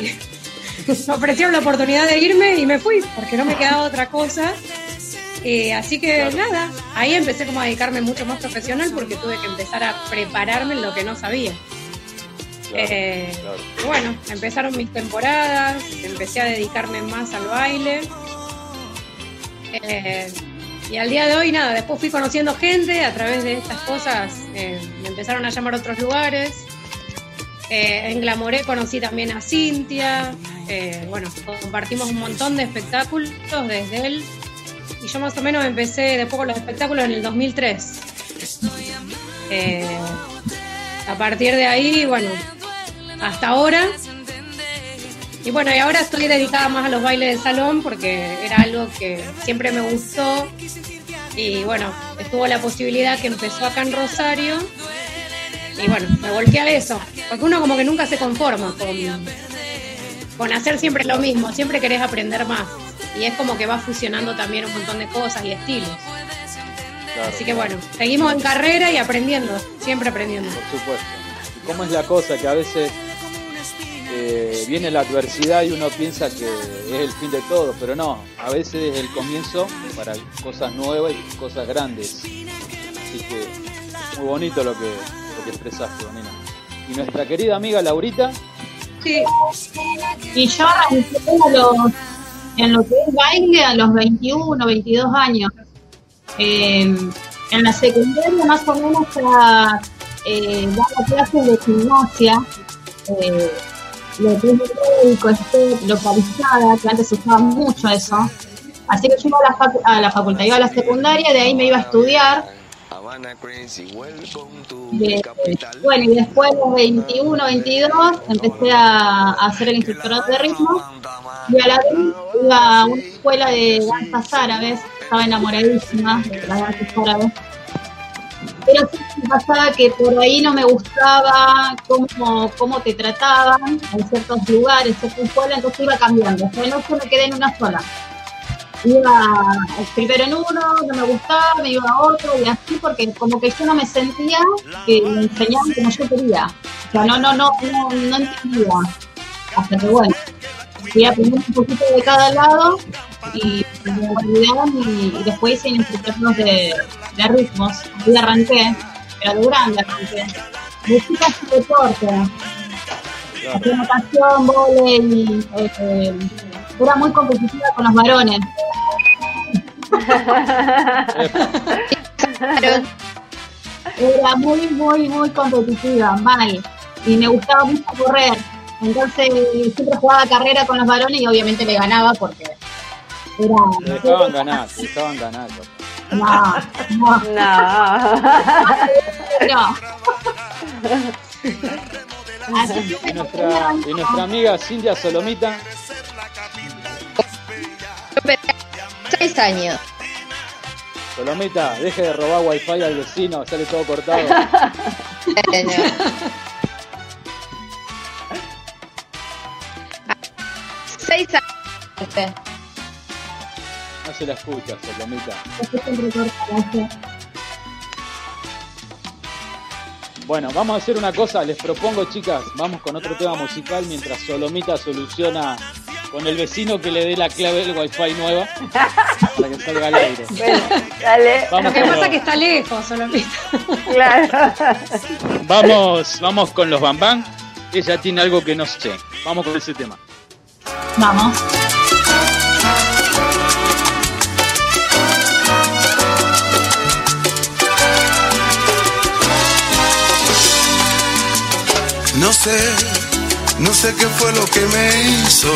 S13: (laughs) me ofrecieron la oportunidad de irme y me fui porque no me quedaba otra cosa. Eh, así que nada, ahí empecé como a dedicarme mucho más profesional porque tuve que empezar a prepararme en lo que no sabía. Eh, bueno, empezaron mis temporadas, empecé a dedicarme más al baile. Eh, y al día de hoy, nada, después fui conociendo gente a través de estas cosas, me empezaron a llamar a otros lugares. Eh, en Glamoré conocí también a Cintia. eh, bueno, compartimos un montón de espectáculos desde él. Y yo más o menos empecé después con los espectáculos en el 2003. Eh, a partir de ahí, bueno, hasta ahora. Y bueno, y ahora estoy dedicada más a los bailes de salón porque era algo que siempre me gustó. Y bueno, estuvo la posibilidad que empezó acá en Rosario. Y bueno, me volqué a eso. Porque uno como que nunca se conforma con, con hacer siempre lo mismo. Siempre querés aprender más. Y es como que va fusionando también un montón de cosas y estilos. Así que bueno, seguimos en carrera y aprendiendo. Siempre aprendiendo.
S1: Por supuesto. ¿Y cómo es la cosa que a veces eh, viene la adversidad y uno piensa que es el fin de todo, pero no, a veces es el comienzo para cosas nuevas y cosas grandes. Así que muy bonito lo que, que expresaste, nena. Y nuestra querida amiga Laurita,
S2: Sí. Y yo arranqué a los- en lo que es baile a los 21, 22 años. Eh, en la secundaria más o menos ya eh, daba clases de gimnasia, eh, lo que es médico, este, localizada, que antes se usaba mucho eso. Así que yo iba a la, facu- a la facultad, iba a la secundaria, de ahí me iba a estudiar. Bueno, y después de los 21, 22 empecé a, hacer el instructorado de ritmo y a la vez iba a una escuela de danzas árabes, estaba enamoradísima de las danzas árabes. Pero sí me pasaba que por ahí no me gustaba cómo, cómo te trataban en ciertos lugares, ciertas escuelas, entonces iba cambiando. O sea, no se me quedé en una sola iba primero en uno, no me gustaba, me iba a otro y así porque como que yo no me sentía que me enseñaban como yo quería. O sea, no, no, no, no, no entendía. Hasta que bueno, fui aprendiendo un poquito de cada lado y me olvidaban y, y después hice instructores de, de ritmos. Ahí arranqué, pero de grande arranqué. De chica hacía deporte. Hacía natación, volei, eh, era muy competitiva con los varones. Era muy, muy, muy competitiva, mal. Y me gustaba mucho correr. Entonces siempre jugaba carrera con los varones y obviamente le ganaba porque era...
S1: dejaban ganar, te dejaban ganar.
S2: No, no. No. Así que
S1: Y nuestra, y nuestra amiga Cintia Solomita,
S8: Seis años.
S1: Solomita, deje de robar wifi al vecino, sale todo cortado.
S8: Bueno. Seis años.
S1: No se la escucha, Solomita. Bueno, vamos a hacer una cosa, les propongo chicas, vamos con otro tema musical mientras Solomita soluciona con el vecino que le dé la clave del wifi nueva para que salga al aire. (laughs)
S14: Bueno, dale.
S1: Vamos
S13: Lo que pasa es que está lejos, solo (laughs)
S14: Claro.
S1: Vamos, vamos con los Bam Bam. Ella tiene algo que no sé. Vamos con ese tema.
S2: Vamos.
S16: No sé, no sé qué fue lo que me hizo.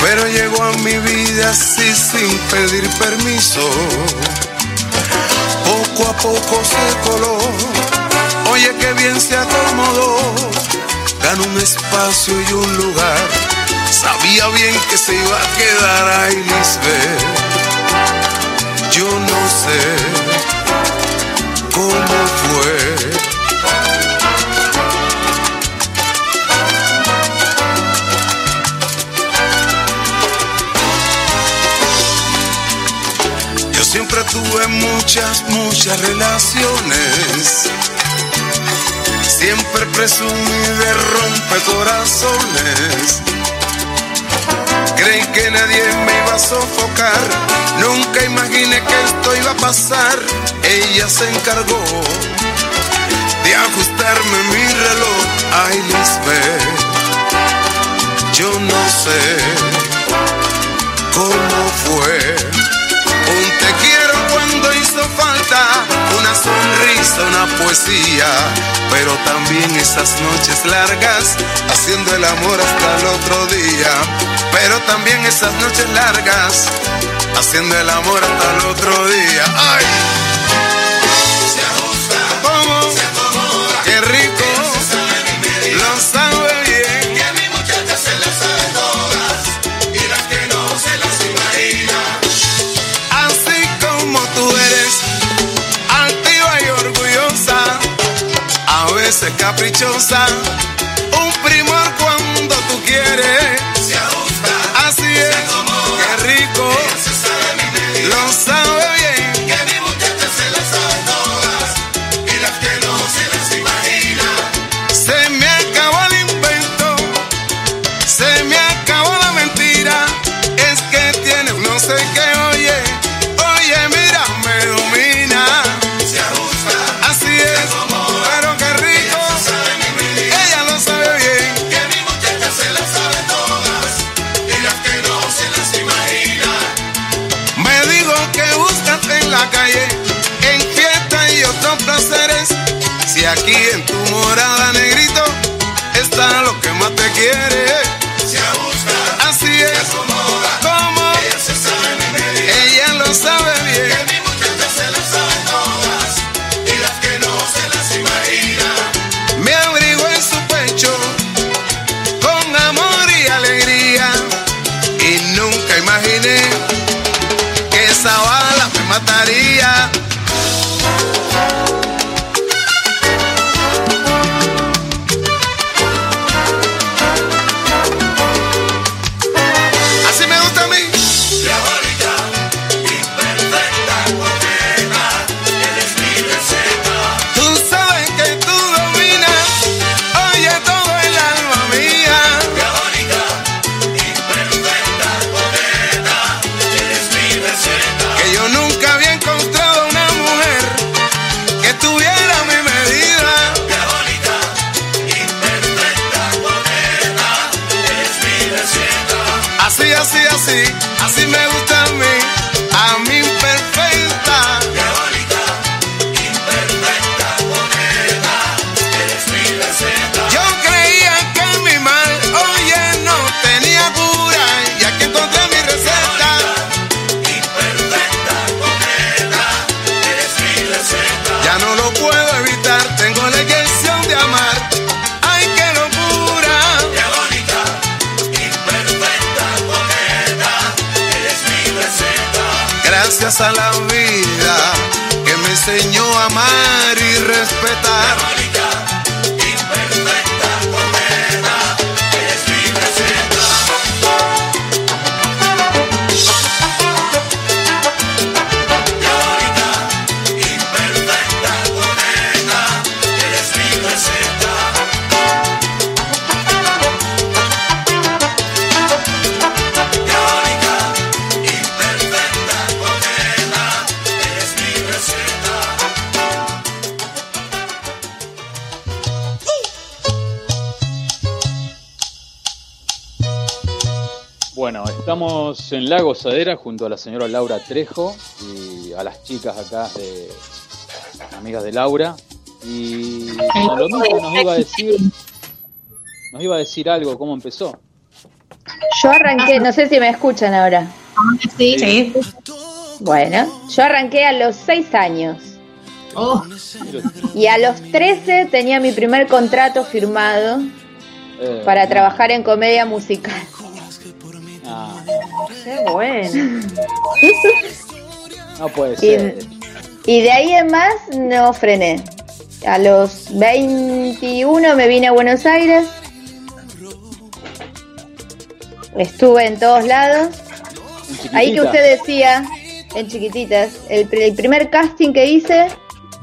S16: Pero llegó a mi vida así sin pedir permiso. Poco a poco se coló. Oye, qué bien se acomodó. Ganó un espacio y un lugar. Sabía bien que se iba a quedar ahí, Lisbeth. Yo no sé cómo fue. Tuve muchas, muchas relaciones. Siempre presumí de rompecorazones. Creí que nadie me iba a sofocar. Nunca imaginé que esto iba a pasar. Ella se encargó de ajustarme mi reloj. Ay, Lisbeth, yo no sé cómo fue. Sonrisa, una poesía, pero también esas noches largas haciendo el amor hasta el otro día, pero también esas noches largas haciendo el amor hasta el otro día. ¡Ay! Caprichosa, un primor cuando tú quieres.
S1: Estamos en La Gozadera junto a la señora Laura Trejo y a las chicas acá de amigas de Laura. Y lo mismo nos iba a decir, nos iba a decir algo, cómo empezó.
S8: Yo arranqué, no sé si me escuchan ahora.
S2: Sí.
S8: Bueno, yo arranqué a los 6 años.
S2: Oh,
S8: Y a los 13 tenía mi primer contrato firmado
S1: Eh,
S8: para trabajar en comedia musical.
S1: ah,
S14: Qué bueno.
S1: no puede ser.
S8: y de ahí en más no frené. A los 21 me vine a Buenos Aires. Estuve en todos lados. Ahí que usted decía, en chiquititas, el primer casting que hice,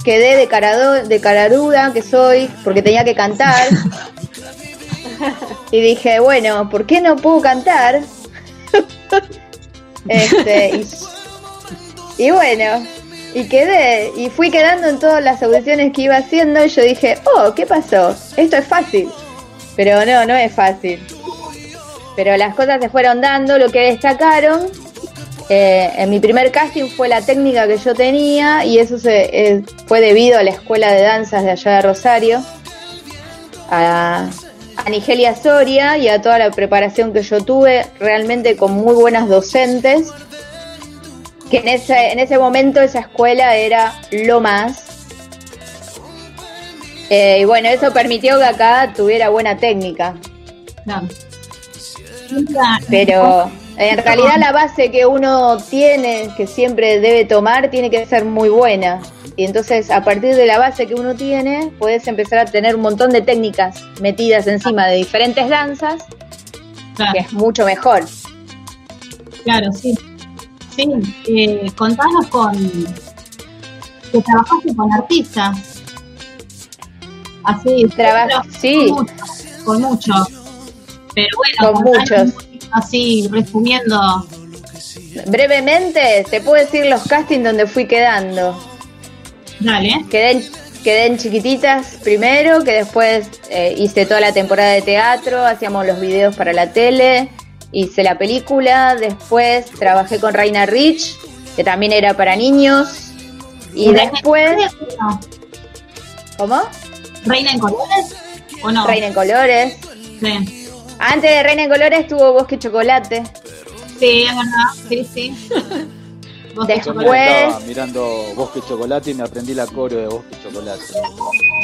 S8: quedé de, carado, de cararuda que soy, porque tenía que cantar. (laughs) Y dije, bueno, ¿por qué no puedo cantar? (laughs) este, y, bueno, y quedé, y fui quedando en todas las audiciones que iba haciendo, y yo dije, oh, ¿qué pasó? Esto es fácil. Pero no, no es fácil. Pero las cosas se fueron dando, lo que destacaron eh, en mi primer casting fue la técnica que yo tenía y eso se, eh, fue debido a la escuela de danzas de allá de Rosario, a, a Nigelia Soria y a toda la preparación que yo tuve, realmente con muy buenas docentes, que en ese, en ese momento esa escuela era lo más. Eh, y bueno, eso permitió que acá tuviera buena técnica.
S2: claro.
S8: Pero en realidad la base que uno tiene, que siempre debe tomar, tiene que ser muy buena. Y entonces a partir de la base que uno tiene, puedes empezar a tener un montón de técnicas metidas encima de diferentes danzas, que es mucho mejor.
S2: Claro, sí. Sí, eh, contanos con que trabajaste con artistas. Así,
S8: Traba- sí.
S2: Con muchos, con muchos. Pero bueno,
S8: Con muchos.
S2: Así, resumiendo.
S8: Brevemente, te puedo decir los castings donde fui quedando.
S2: Dale.
S8: Quedé en, quedé en chiquititas primero, que después eh, hice toda la temporada de teatro, hacíamos los videos para la tele, hice la película, después trabajé con Reina Rich, que también era para niños, y
S2: ¿Reina en
S8: después...
S2: no?
S8: ¿Cómo?
S2: ¿Reina en colores? ¿O no?
S8: Reina en Colores.
S2: Sí.
S8: Antes de Reina en Colores estuvo Bosque Chocolate.
S2: Sí, es verdad. Sí, sí. (laughs)
S8: Después-
S1: Yo mirando Bosque Chocolate y me aprendí la coreo de Bosque Chocolate.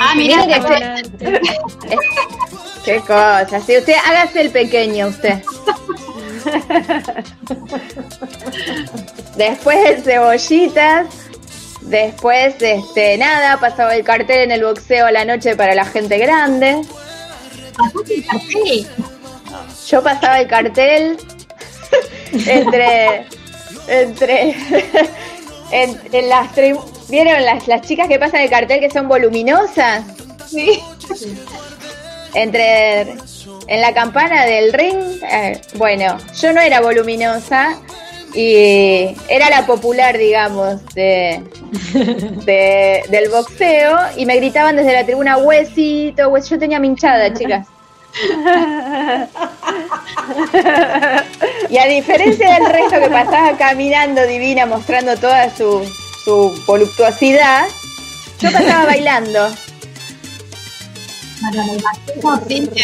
S2: Ah, mirá,
S8: Mira que (laughs) Qué cosa, si usted hágase el pequeño usted. Después el cebollitas, después este nada, pasaba el cartel en el boxeo a la noche para la gente grande.
S2: pasaste el cartel.
S8: Yo pasaba el cartel (laughs) entre entre (laughs) en, en las ¿Vieron las, las chicas que pasan el cartel que son voluminosas?
S2: Sí.
S8: Entre en la campana del ring, eh, bueno, yo no era voluminosa y era la popular, digamos, de, (laughs) de- del boxeo y me gritaban desde la tribuna huesito, hues-". yo tenía minchada, chicas. Y a diferencia del resto que pasaba caminando divina, mostrando toda su, su voluptuosidad, yo pasaba bailando.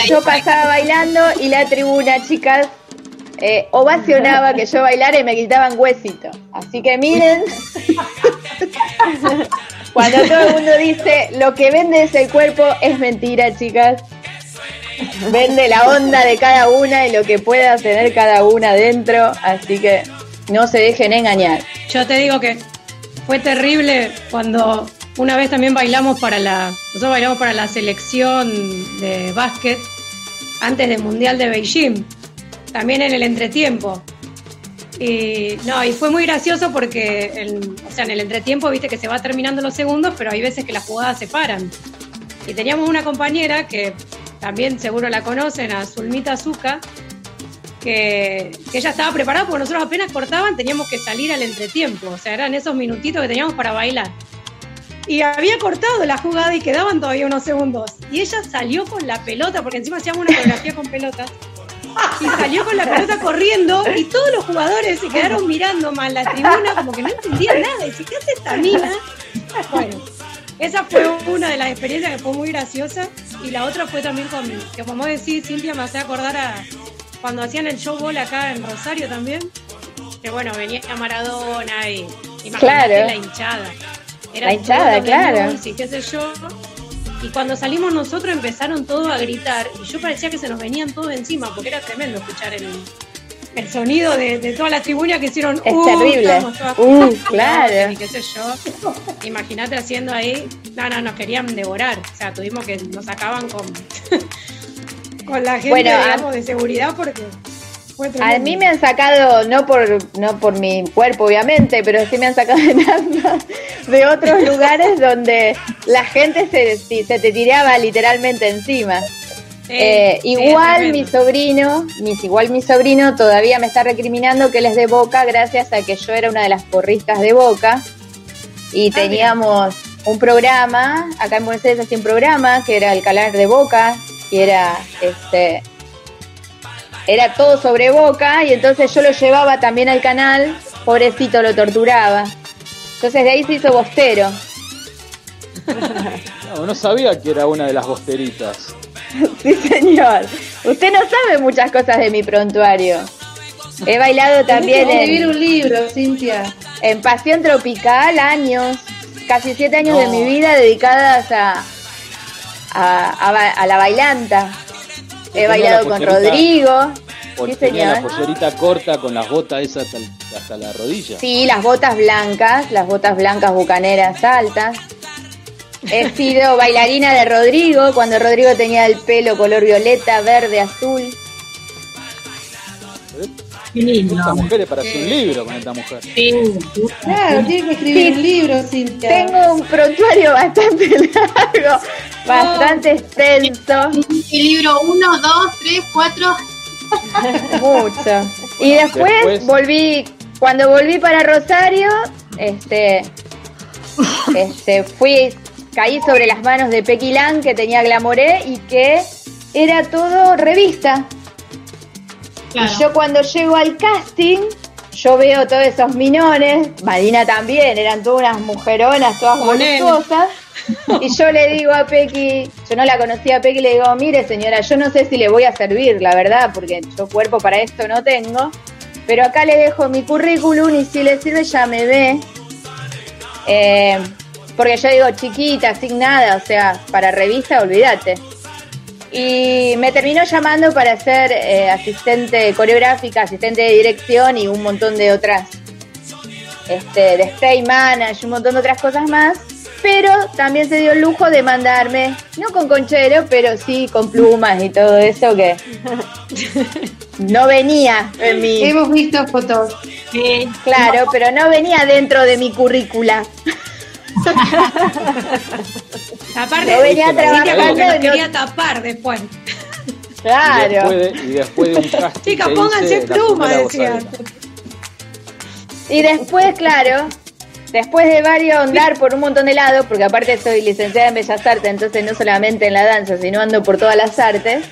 S8: Yo pasaba bailando y la tribuna, chicas, eh, ovacionaba que yo bailara y me gritaban huesito. Así que miren, cuando todo el mundo dice lo que vende es el cuerpo, es mentira, chicas. Vende la onda de cada una y lo que pueda tener cada una dentro. Así que no se dejen engañar.
S13: Yo te digo que fue terrible cuando una vez también bailamos para la, nosotros bailamos para la selección de básquet antes del Mundial de Beijing, también en el entretiempo. Y no, y fue muy gracioso porque o sea, en el entretiempo viste que se va terminando los segundos, pero hay veces que las jugadas se paran. Y teníamos una compañera que también seguro la conocen, a Zulmita Azuka, que, que ella estaba preparada porque nosotros apenas cortaban, teníamos que salir al entretiempo, o sea, eran esos minutitos que teníamos para bailar. Y había cortado la jugada y quedaban todavía unos segundos. Y ella salió con la pelota, porque encima hacíamos una coreografía con pelotas. y salió con la pelota corriendo y todos los jugadores se quedaron mirando más la tribuna como que no entendían nada. Y ¿qué hace esta mina? Bueno, esa fue una de las experiencias que fue muy graciosa y la otra fue también con, que como decís, Cintia me hace acordar a cuando hacían el show acá en Rosario también, que bueno, venía Maradona y imagínate
S8: Claro.
S13: la hinchada.
S8: La hinchada, claro.
S13: News Y qué sé yo. Y cuando salimos nosotros empezaron todos a gritar y yo parecía que se nos venían todos encima porque era tremendo escuchar el, el sonido de, de toda la tribuna que hicieron.
S8: Es
S13: "Uh",
S8: terrible.
S13: todas-
S8: Uh, claro.
S13: Y qué sé yo. Imagínate haciendo ahí. No, no, nos querían devorar. O sea, tuvimos que nos sacaban con, (laughs) con la gente
S8: Bueno,
S13: digamos, de seguridad porque.
S8: A mí me han sacado, no por, no por mi cuerpo obviamente, pero sí me han sacado de de otros lugares donde la gente se, se te tiraba literalmente encima. Eh,
S13: sí,
S8: igual mi sobrino, mis, igual mi sobrino todavía me está recriminando que él es de Boca gracias a que yo era una de las porristas de Boca y teníamos un programa, acá en Buenos Aires hacía un programa que era el canal de Boca y era este era todo sobre Boca y entonces yo lo llevaba también al canal, pobrecito lo torturaba. Entonces de ahí se hizo bostero. (laughs)
S1: No, no sabía que era una de las bosteritas. (laughs)
S8: Sí, señor. Usted no sabe muchas cosas de mi prontuario. He bailado también
S15: escribir
S8: en,
S15: un libro, Cintia.
S8: en Pasión Tropical años, casi siete años de mi vida dedicadas a, a, a la bailanta. He bailado
S1: la
S8: con Rodrigo.
S1: Porque
S8: Sí,
S1: tenía la pollerita corta con las botas esas hasta, hasta la rodilla.
S8: Sí, las botas blancas, las botas blancas bucaneras altas. He sido bailarina de Rodrigo cuando Rodrigo tenía el pelo color violeta, verde, azul.
S1: Esta mujer es para hacer un libro con esta mujer.
S15: Claro, tiene que escribir un libro, Cintia.
S8: Tengo un prontuario bastante (laughs) largo, bastante extenso.
S2: El libro 1, 2, 3, 4.
S8: Mucho. Y después,
S2: Después-
S8: volví, cuando volví para Rosario, este, este, fui, caí sobre las manos de Pequilán que tenía Glamoré y que era todo revista. Y yo cuando llego al casting, yo veo todos esos minones, Marina también, eran todas unas mujeronas, todas voluptuosas. (laughs) Y yo le digo a Pequi, yo no la conocía a Pequi, le digo, mire señora, yo no sé si le voy a servir, la verdad, porque yo cuerpo para esto no tengo, pero acá le dejo mi currículum y si le sirve ya me ve. Eh, porque yo digo chiquita, sin nada, o sea, para revista, olvídate. Y me terminó llamando para ser eh, asistente coreográfica, asistente de dirección y un montón de otras, este, de stage manager, un montón de otras cosas más. Pero también se dio el lujo de mandarme, no con conchero, pero sí con plumas y todo eso que (laughs) no venía en mi...
S15: Hemos visto fotos.
S8: Claro, pero no venía dentro de mi currícula. (laughs)
S13: Aparte,
S8: Yo venía trabajando
S13: nos quería tapar después.
S1: Y
S8: Claro.
S1: después de, y después de un (laughs) casting
S13: Chicas, pónganse
S1: primera
S13: decían.
S8: Y después, claro, después de varios andar por un montón de lados, porque aparte soy licenciada en Bellas Artes, entonces no solamente en la danza, sino ando por todas las artes,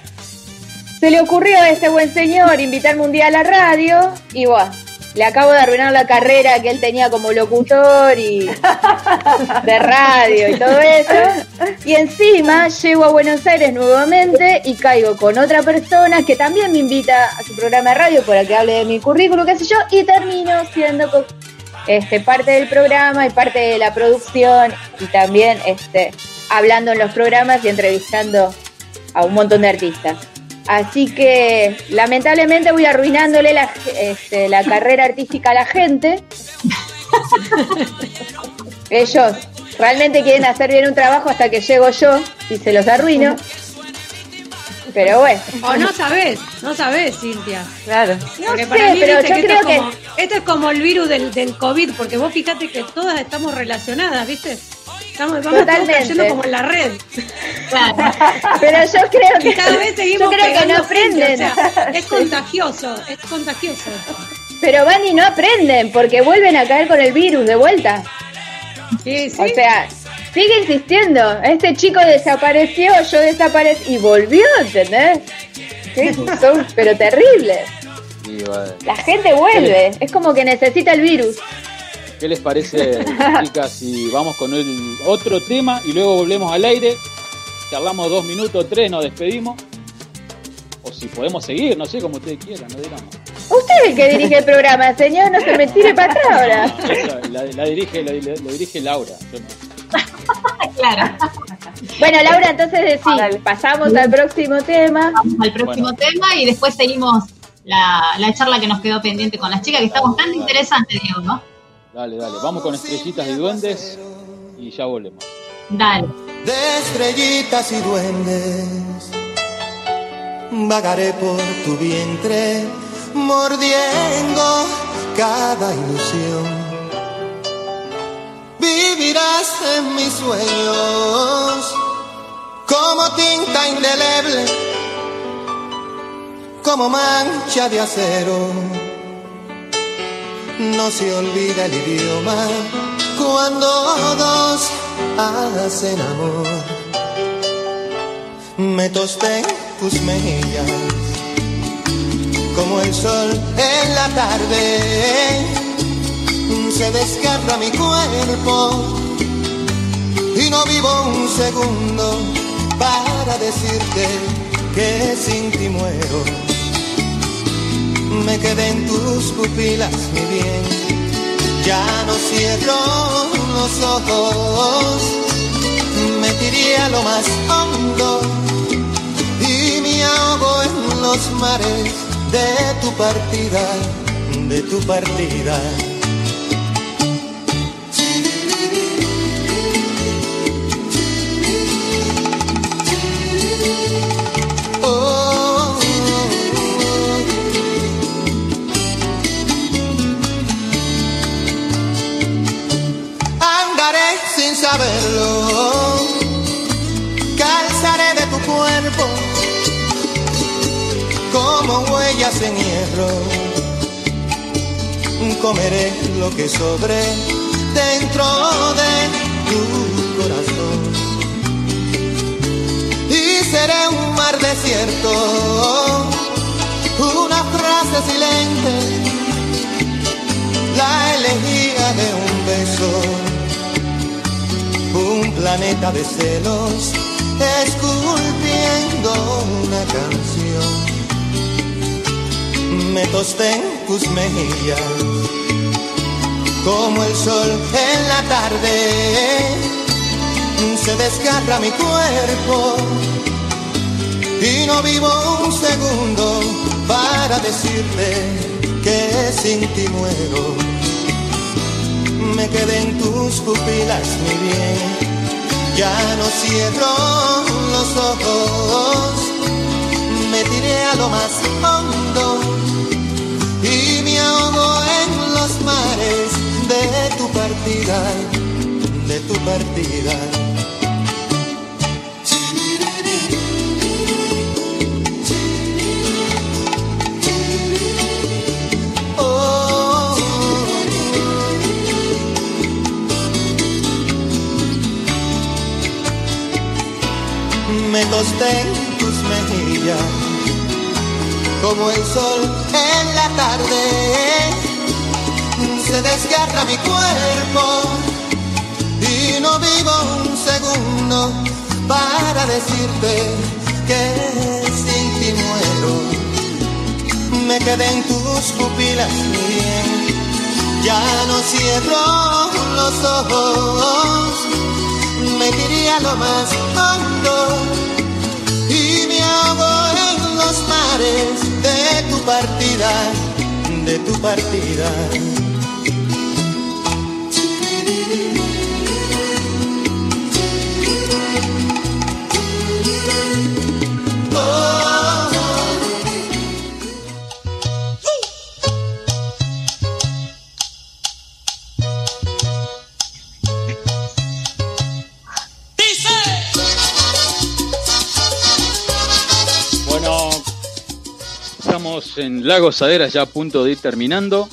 S8: se le ocurrió a este buen señor invitarme un día a la radio y bueno, le acabo de arruinar la carrera que él tenía como locutor y (laughs) de radio y todo eso. Y encima llego a Buenos Aires nuevamente y caigo con otra persona que también me invita a su programa de radio para que hable de mi currículum, qué sé yo, y termino siendo este, parte del programa y parte de la producción y también este, hablando en los programas y entrevistando a un montón de artistas. Así que lamentablemente voy arruinándole la, este, la carrera artística a la gente. (laughs) Ellos realmente quieren hacer bien un trabajo hasta que llego yo y se los arruino. Pero bueno.
S13: O no sabés, no sabés, Cintia.
S8: Claro.
S13: Porque
S8: No
S13: para
S8: sé,
S13: mí,
S8: pero yo
S13: que
S8: creo
S13: esto, es
S8: que-
S13: como, esto es como el virus del, del COVID, porque vos fíjate que todas estamos relacionadas, ¿viste? Estamos, vamos todos
S8: Totalmente.
S13: cayendo como en la red. (laughs)
S8: Pero yo creo que
S13: Y cada vez seguimos
S8: yo creo que no aprenden.
S13: gente, o sea, es (laughs) contagioso, es contagioso.
S8: Pero van y no aprenden porque vuelven a caer con el virus de vuelta.
S13: Sí, sí.
S8: O sea, sigue insistiendo. Este chico desapareció, yo desaparecí y volvió, ¿entendés? Sí, son pero terribles. La gente vuelve, es como que necesita el virus.
S1: ¿Qué les parece, (laughs) chicas, si vamos con el otro tema y luego volvemos al aire? Charlamos dos minutos, tres, nos despedimos. O si podemos seguir, no sé, como ustedes quieran, no dirán.
S8: Usted es el que dirige el programa, señor, no se me tire para atrás ahora.
S1: La, la dirige, la, la- lo dirige Laura. yo no. (laughs)
S2: Claro.
S8: Bueno, Laura, entonces decís, pasamos al próximo tema.
S2: Vamos al próximo tema y después seguimos la, la charla que nos quedó pendiente con las chicas, que está bastante interesante, Diego, ¿no?
S1: Dale, dale. Vamos con estrellitas y duendes y ya volvemos.
S2: Dale.
S17: de estrellitas y duendes. Vagaré por tu vientre, mordiendo cada ilusión. Vivirás en mis sueños como tinta indeleble, como mancha de acero. No se olvida el idioma cuando dos hacen amor. Me tosté tus mejillas como el sol en la tarde. Se desgarra mi cuerpo y no vivo un segundo para decirte que sin ti muero. Me quedé en tus pupilas, mi bien. Ya no cierro los ojos, me tiré a lo más hondo y me ahogo en los mares de tu partida, de tu partida. Como huellas en hierro. Comeré lo que sobre dentro de tu corazón y seré un mar desierto, una frase silente, la elegía de un beso, un planeta de celos, esculpiendo una canción. Me tosté en tus mejillas, como el sol en la tarde, se desgarra mi cuerpo y no vivo un segundo para decirte que sin ti muero. Me quedé en tus pupilas, mi bien, ya no cierro los ojos, me tiré a lo más hondo los mares de tu partida, de tu partida. me tosté en tus mejillas, como el sol en la tarde, se desgarra mi cuerpo y no vivo un segundo para decirte que sin ti muero. Me quedé en tus pupilas, bien, ya no cierro los ojos me tiré a lo más hondo y me ahogo en los mares de tu partida, de tu partida.
S1: Bueno, estamos en Lagos Saderas ya a punto de ir terminando.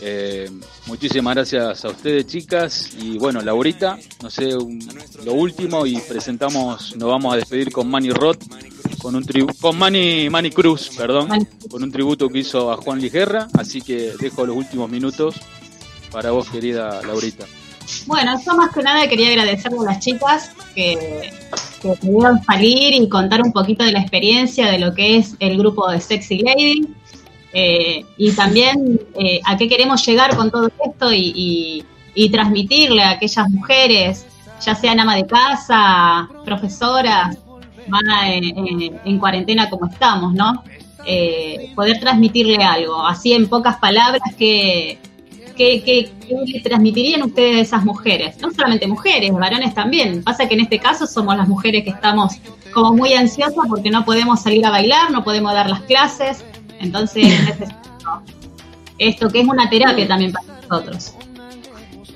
S1: Eh, muchísimas gracias a ustedes, chicas. Y bueno, Laurita, no sé, un- lo último y presentamos, nos vamos a despedir con Manny Roth con un tribu con Manny, Manny Cruz, perdón, con un tributo que hizo a Juan Ligerra, así que dejo los últimos minutos para vos, querida Laurita.
S2: Bueno, yo más que nada quería agradecerle a las chicas que, que pudieron salir y contar un poquito de la experiencia de lo que es el grupo de Sexy Lady eh, y también eh, a qué queremos llegar con todo esto y, transmitirle a aquellas mujeres, ya sean ama de casa, profesoras, van a- en, en- en cuarentena como estamos, ¿no? Eh, poder transmitirle algo, así en pocas palabras que, ¿Qué, qué, qué le transmitirían ustedes a esas mujeres? No solamente mujeres, varones también. Pasa que en este caso somos las mujeres que estamos como muy ansiosas porque no podemos salir a bailar, no podemos dar las clases. Entonces necesito esto que es una terapia también para nosotros.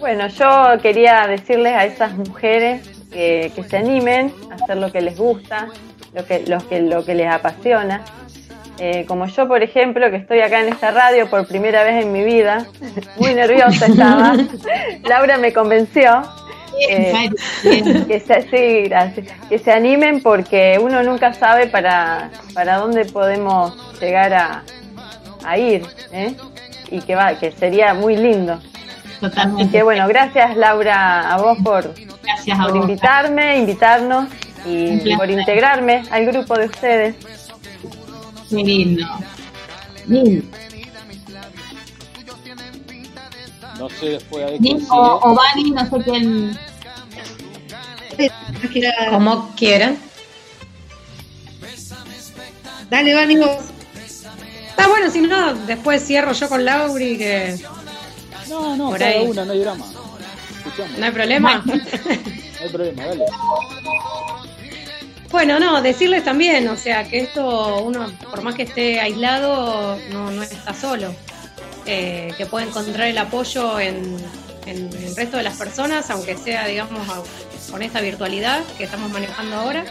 S14: Bueno, yo quería decirles a esas mujeres que, que se animen a hacer lo que les gusta, lo que, lo que, lo que les apasiona. Eh, como yo, por ejemplo, que estoy acá en esta radio por primera vez en mi vida, (laughs) muy nerviosa estaba. (laughs) Laura me convenció. Eh, (laughs) que se, sí, gracias. Que se animen porque uno nunca sabe para, para dónde podemos llegar a, a ir, ¿eh? y que va, que sería muy lindo.
S2: Totalmente.
S14: Así que bueno, gracias Laura a vos por,
S2: Gracias a
S14: por
S2: vos.
S14: invitarme, invitarnos y por integrarme al grupo de ustedes.
S2: Qué lindo. Lindo.
S1: No sé después quién sigue.
S2: o Vani, no sé quién.
S15: Como quieran. Dale, Vani, vos.
S13: Está bueno, si no, después cierro yo con Lauri, que
S1: No, no,
S13: por
S1: cada
S13: ahí.
S1: una, no hay drama. Escuchamos.
S13: no hay problema. (laughs)
S1: No hay problema, dale.
S13: Bueno, no, decirles también, o sea, que esto uno, por más que esté aislado, no, no está solo. Eh, que puede encontrar el apoyo en, en el resto de las personas, aunque sea, digamos, con esta virtualidad que estamos manejando ahora.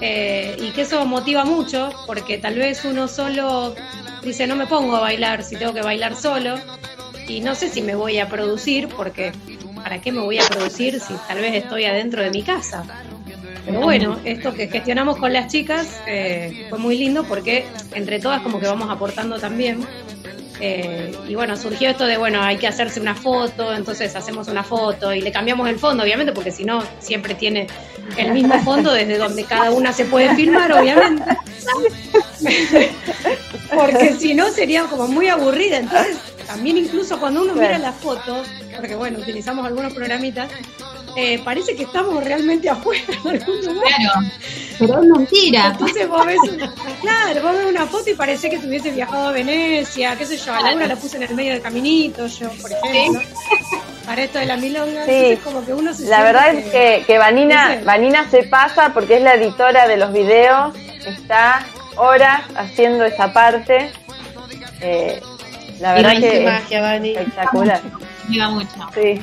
S13: Eh, y que eso motiva mucho, porque tal vez uno solo dice, no me pongo a bailar si tengo que bailar solo. Y no sé si me voy a producir, porque ¿para qué me voy a producir si tal vez estoy adentro de mi casa? Pero bueno, esto que gestionamos con las chicas eh, fue muy lindo porque entre todas como que vamos aportando también. Eh, y bueno, surgió esto de, bueno, hay que hacerse una foto, entonces hacemos una foto y le cambiamos el fondo, obviamente, porque si no, siempre tiene el mismo fondo desde donde cada una se puede filmar, obviamente. (laughs) porque si no sería como muy aburrida. Entonces, también incluso cuando uno mira las fotos, porque bueno, utilizamos algunos programitas, eh, parece que estamos realmente (laughs) afuera en algún lugar.
S2: Claro, pero es mentira.
S13: Entonces vos ves, una- claro, vos ves una foto y parece que tuviese viajado a Venecia, qué sé yo, a Laura la puse en el medio del caminito, yo, por ejemplo. Para esto de la milonga,
S14: Sí.
S13: entonces como que uno se
S14: La verdad es que, que Vanina,
S13: no sé.
S14: Vanina se pasa porque es la editora de los videos, está horas haciendo esa parte. Eh, la verdad
S15: Y
S14: que es
S15: magia, Vani.
S14: espectacular.
S2: Ayuda mucho.
S14: Sí.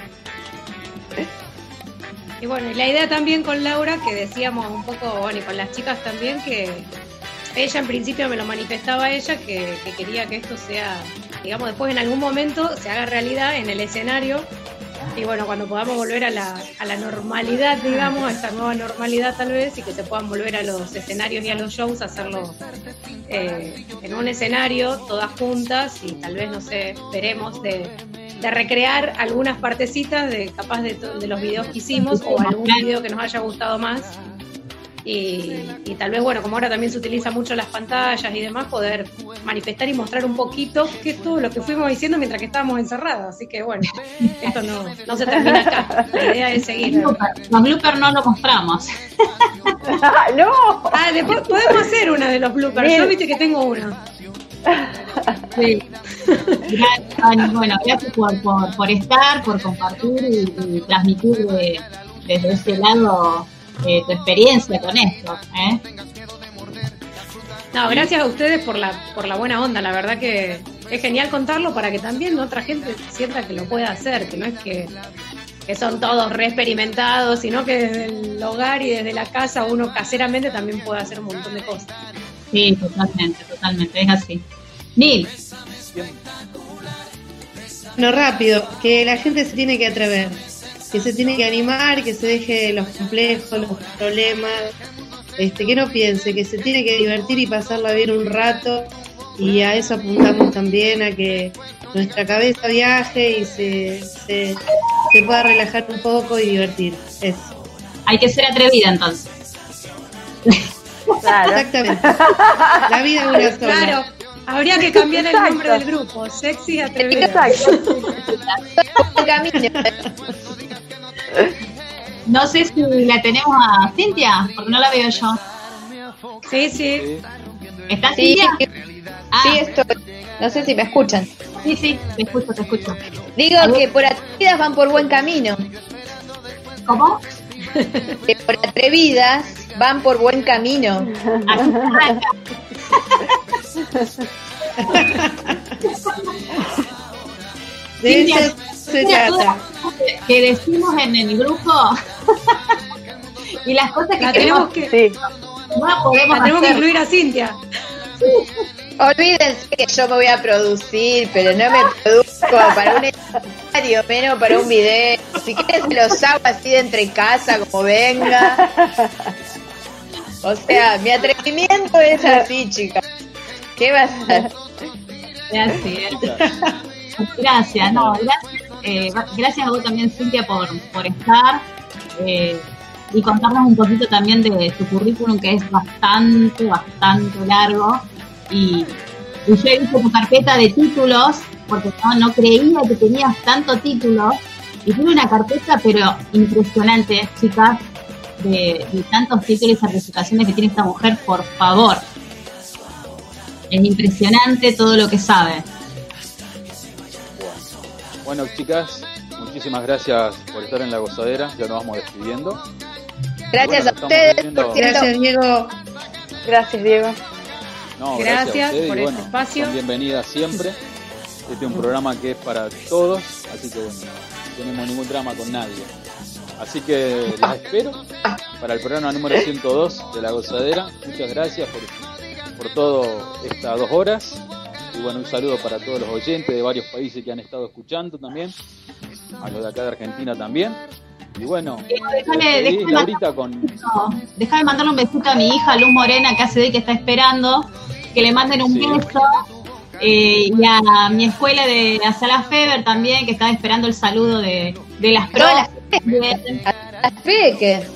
S13: Y bueno, y la idea también con Laura, que decíamos un poco, bueno, y con las chicas también, que ella en principio me lo manifestaba ella, que, que quería que esto sea, digamos, después en algún momento se haga realidad en el escenario. Y bueno, cuando podamos volver a la, a la normalidad, digamos, a esta nueva normalidad tal vez, y que se puedan volver a los escenarios y a los shows, hacerlo eh, en un escenario, todas juntas, y tal vez, no sé, veremos de, de recrear algunas partecitas de capaz de, de los videos que hicimos o algún video que nos haya gustado más. Y, y tal vez, bueno, como ahora también se utiliza mucho las pantallas y demás, poder manifestar y mostrar un poquito qué es todo lo que fuimos diciendo mientras que estábamos encerrados. Así que bueno, esto no, no se termina acá. La idea es seguir.
S2: Los bloopers no lo mostramos. (laughs)
S14: ¡No!
S13: Ah, después podemos hacer una de los bloopers. Yo viste que tengo uno.
S2: Sí. Gracias. Bueno, gracias por, por, por estar, por compartir y, y transmitir de- desde ese lado eh, tu experiencia con esto. ¿eh?
S13: No, gracias a ustedes por la, por la buena onda. La verdad que es genial contarlo para que también otra gente sienta que lo pueda hacer, que no es que, que son todos re experimentados, sino que desde el hogar y desde la casa uno caseramente también puede hacer un montón de cosas.
S2: Sí, totalmente, totalmente, es así. Nil,
S15: No, rápido, que la gente se tiene que atrever, que se tiene que animar, que se deje los complejos, los problemas, este, que no piense, que se tiene que divertir y pasarla bien un rato y a eso apuntamos también, a que nuestra cabeza viaje y se, se, se pueda relajar un poco y divertir. Eso.
S2: Hay que ser atrevida entonces.
S15: Exactamente. La vida es una sola.
S13: Claro, habría que cambiar el nombre del grupo, sexy atrevida. (laughs)
S2: No sé si la tenemos a Cintia, porque no la veo yo.
S13: Sí, sí.
S2: ¿Está
S8: Sí,
S2: Cintia?
S8: sí estoy. No sé si me escuchan.
S2: Sí, sí, te escucho, te escucho.
S8: Digo que por atrevidas van por buen camino.
S2: ¿Cómo?
S8: Que por atrevidas van por buen camino. (laughs)
S2: Cintia,
S15: se trata.
S2: que decimos en el grupo (laughs) y las cosas que
S13: La
S2: queremos
S13: tenemos que,
S2: no podemos
S13: la tenemos que
S2: hacer.
S13: incluir a Cintia. (laughs)
S8: Olvídense que yo me voy a producir, pero no me produzco para un escenario, menos para un video. Si quieres los hago así de entre casa, como venga. O sea, mi atrevimiento es así, chicas. ¿Qué vas a hacer?
S2: Gracias. Gracias, no, gracias, eh, gracias a vos también, Cintia, por, por estar eh, y contarnos un poquito también de tu currículum, que es bastante, bastante largo. Y, y yo he visto tu carpeta de títulos, porque no, no creía que tenías tanto título. Y tiene una carpeta, pero impresionante, chicas, de, de tantos títulos y certificaciones que tiene esta mujer, por favor. Es impresionante todo lo que sabe.
S1: Bueno, chicas, muchísimas gracias por estar en la gozadera. Ya nos vamos despidiendo.
S8: Gracias
S1: Bueno,
S8: a ustedes, cierto.
S15: Gracias, Diego.
S14: Gracias, Diego.
S1: No,
S13: Gracias
S1: a ustedes,
S13: por
S1: y
S13: este
S1: bueno,
S13: espacio.
S1: Son bienvenidas siempre. Este es un programa que es para todos, así que bueno, no tenemos ningún drama con nadie. Así que las espero para el programa número 102 de La Gozadera. Muchas gracias por, por todo estas dos horas. Y bueno, un saludo para todos los oyentes de varios países que han estado escuchando también. A los de acá de Argentina también. Y bueno,
S2: déjame-
S1: despedí,
S2: déjame-
S1: con,
S2: Déjame mandarle un besito a mi hija Luz Morena, que hace de que está esperando, que le manden un
S1: Sí.
S2: beso. eh, y a mi escuela de a Sala Feber también, que está esperando el saludo de, de las
S8: las
S2: profes,
S8: Las peques.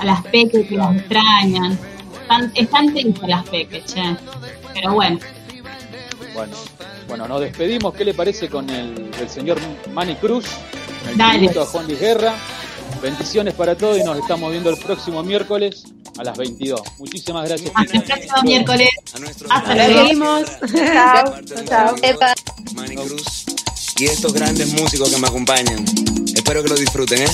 S2: a las peques que las extrañan. Están, están tristes las peques, che. Pero bueno,
S1: Bueno, bueno, nos despedimos. ¿Qué le parece con el, el señor Manny Cruz? El
S2: Dale.
S1: a Juan Luis Guerra. Bendiciones para todos y nos estamos viendo el próximo miércoles a las 22. Muchísimas gracias.
S2: hasta el próximo miércoles. Hasta
S13: Nos
S2: luego.
S13: vemos.
S14: Chao. Chao.
S18: Manny Cruz y estos grandes músicos que me acompañan. Espero que lo disfruten, ¿eh?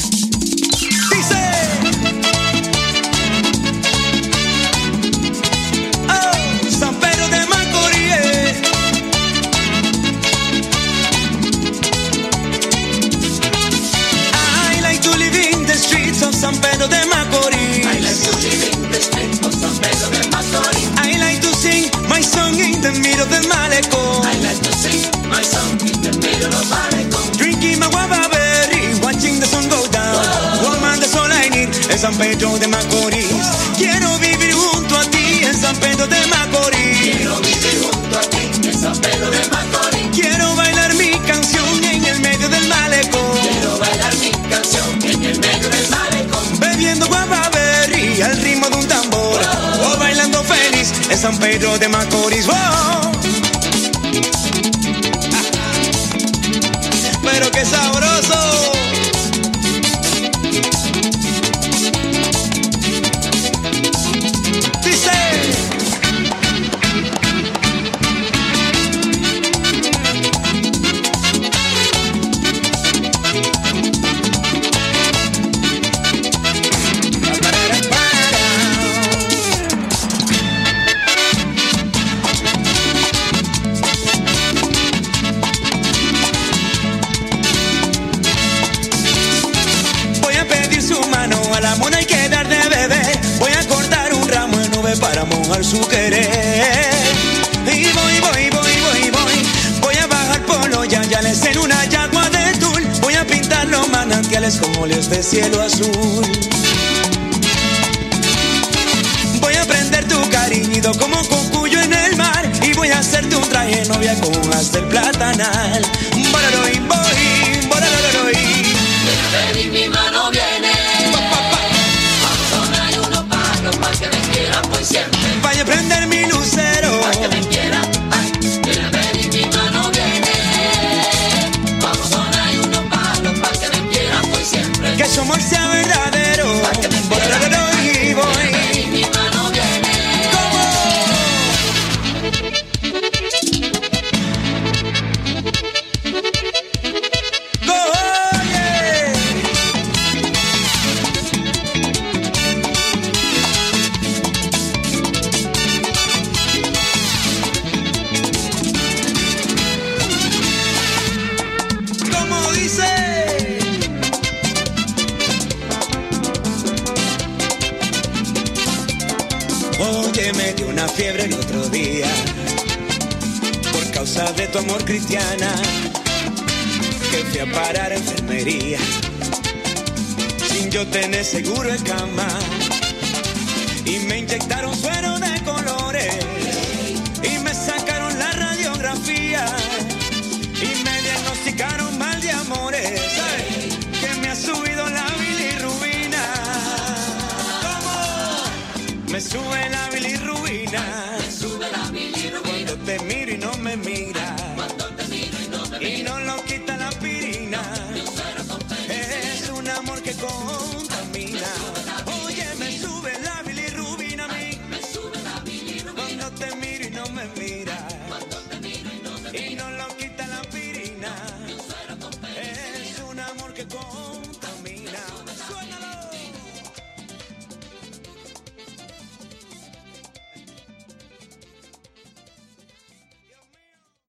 S19: The middle del malecón. I like to sing my song in the middle of malecón. Drinking my guava berry, watching the sun go down. Woman, that's all I need es San Pedro de Macorís. Quiero vivir San Pedro de Macorís. Oh.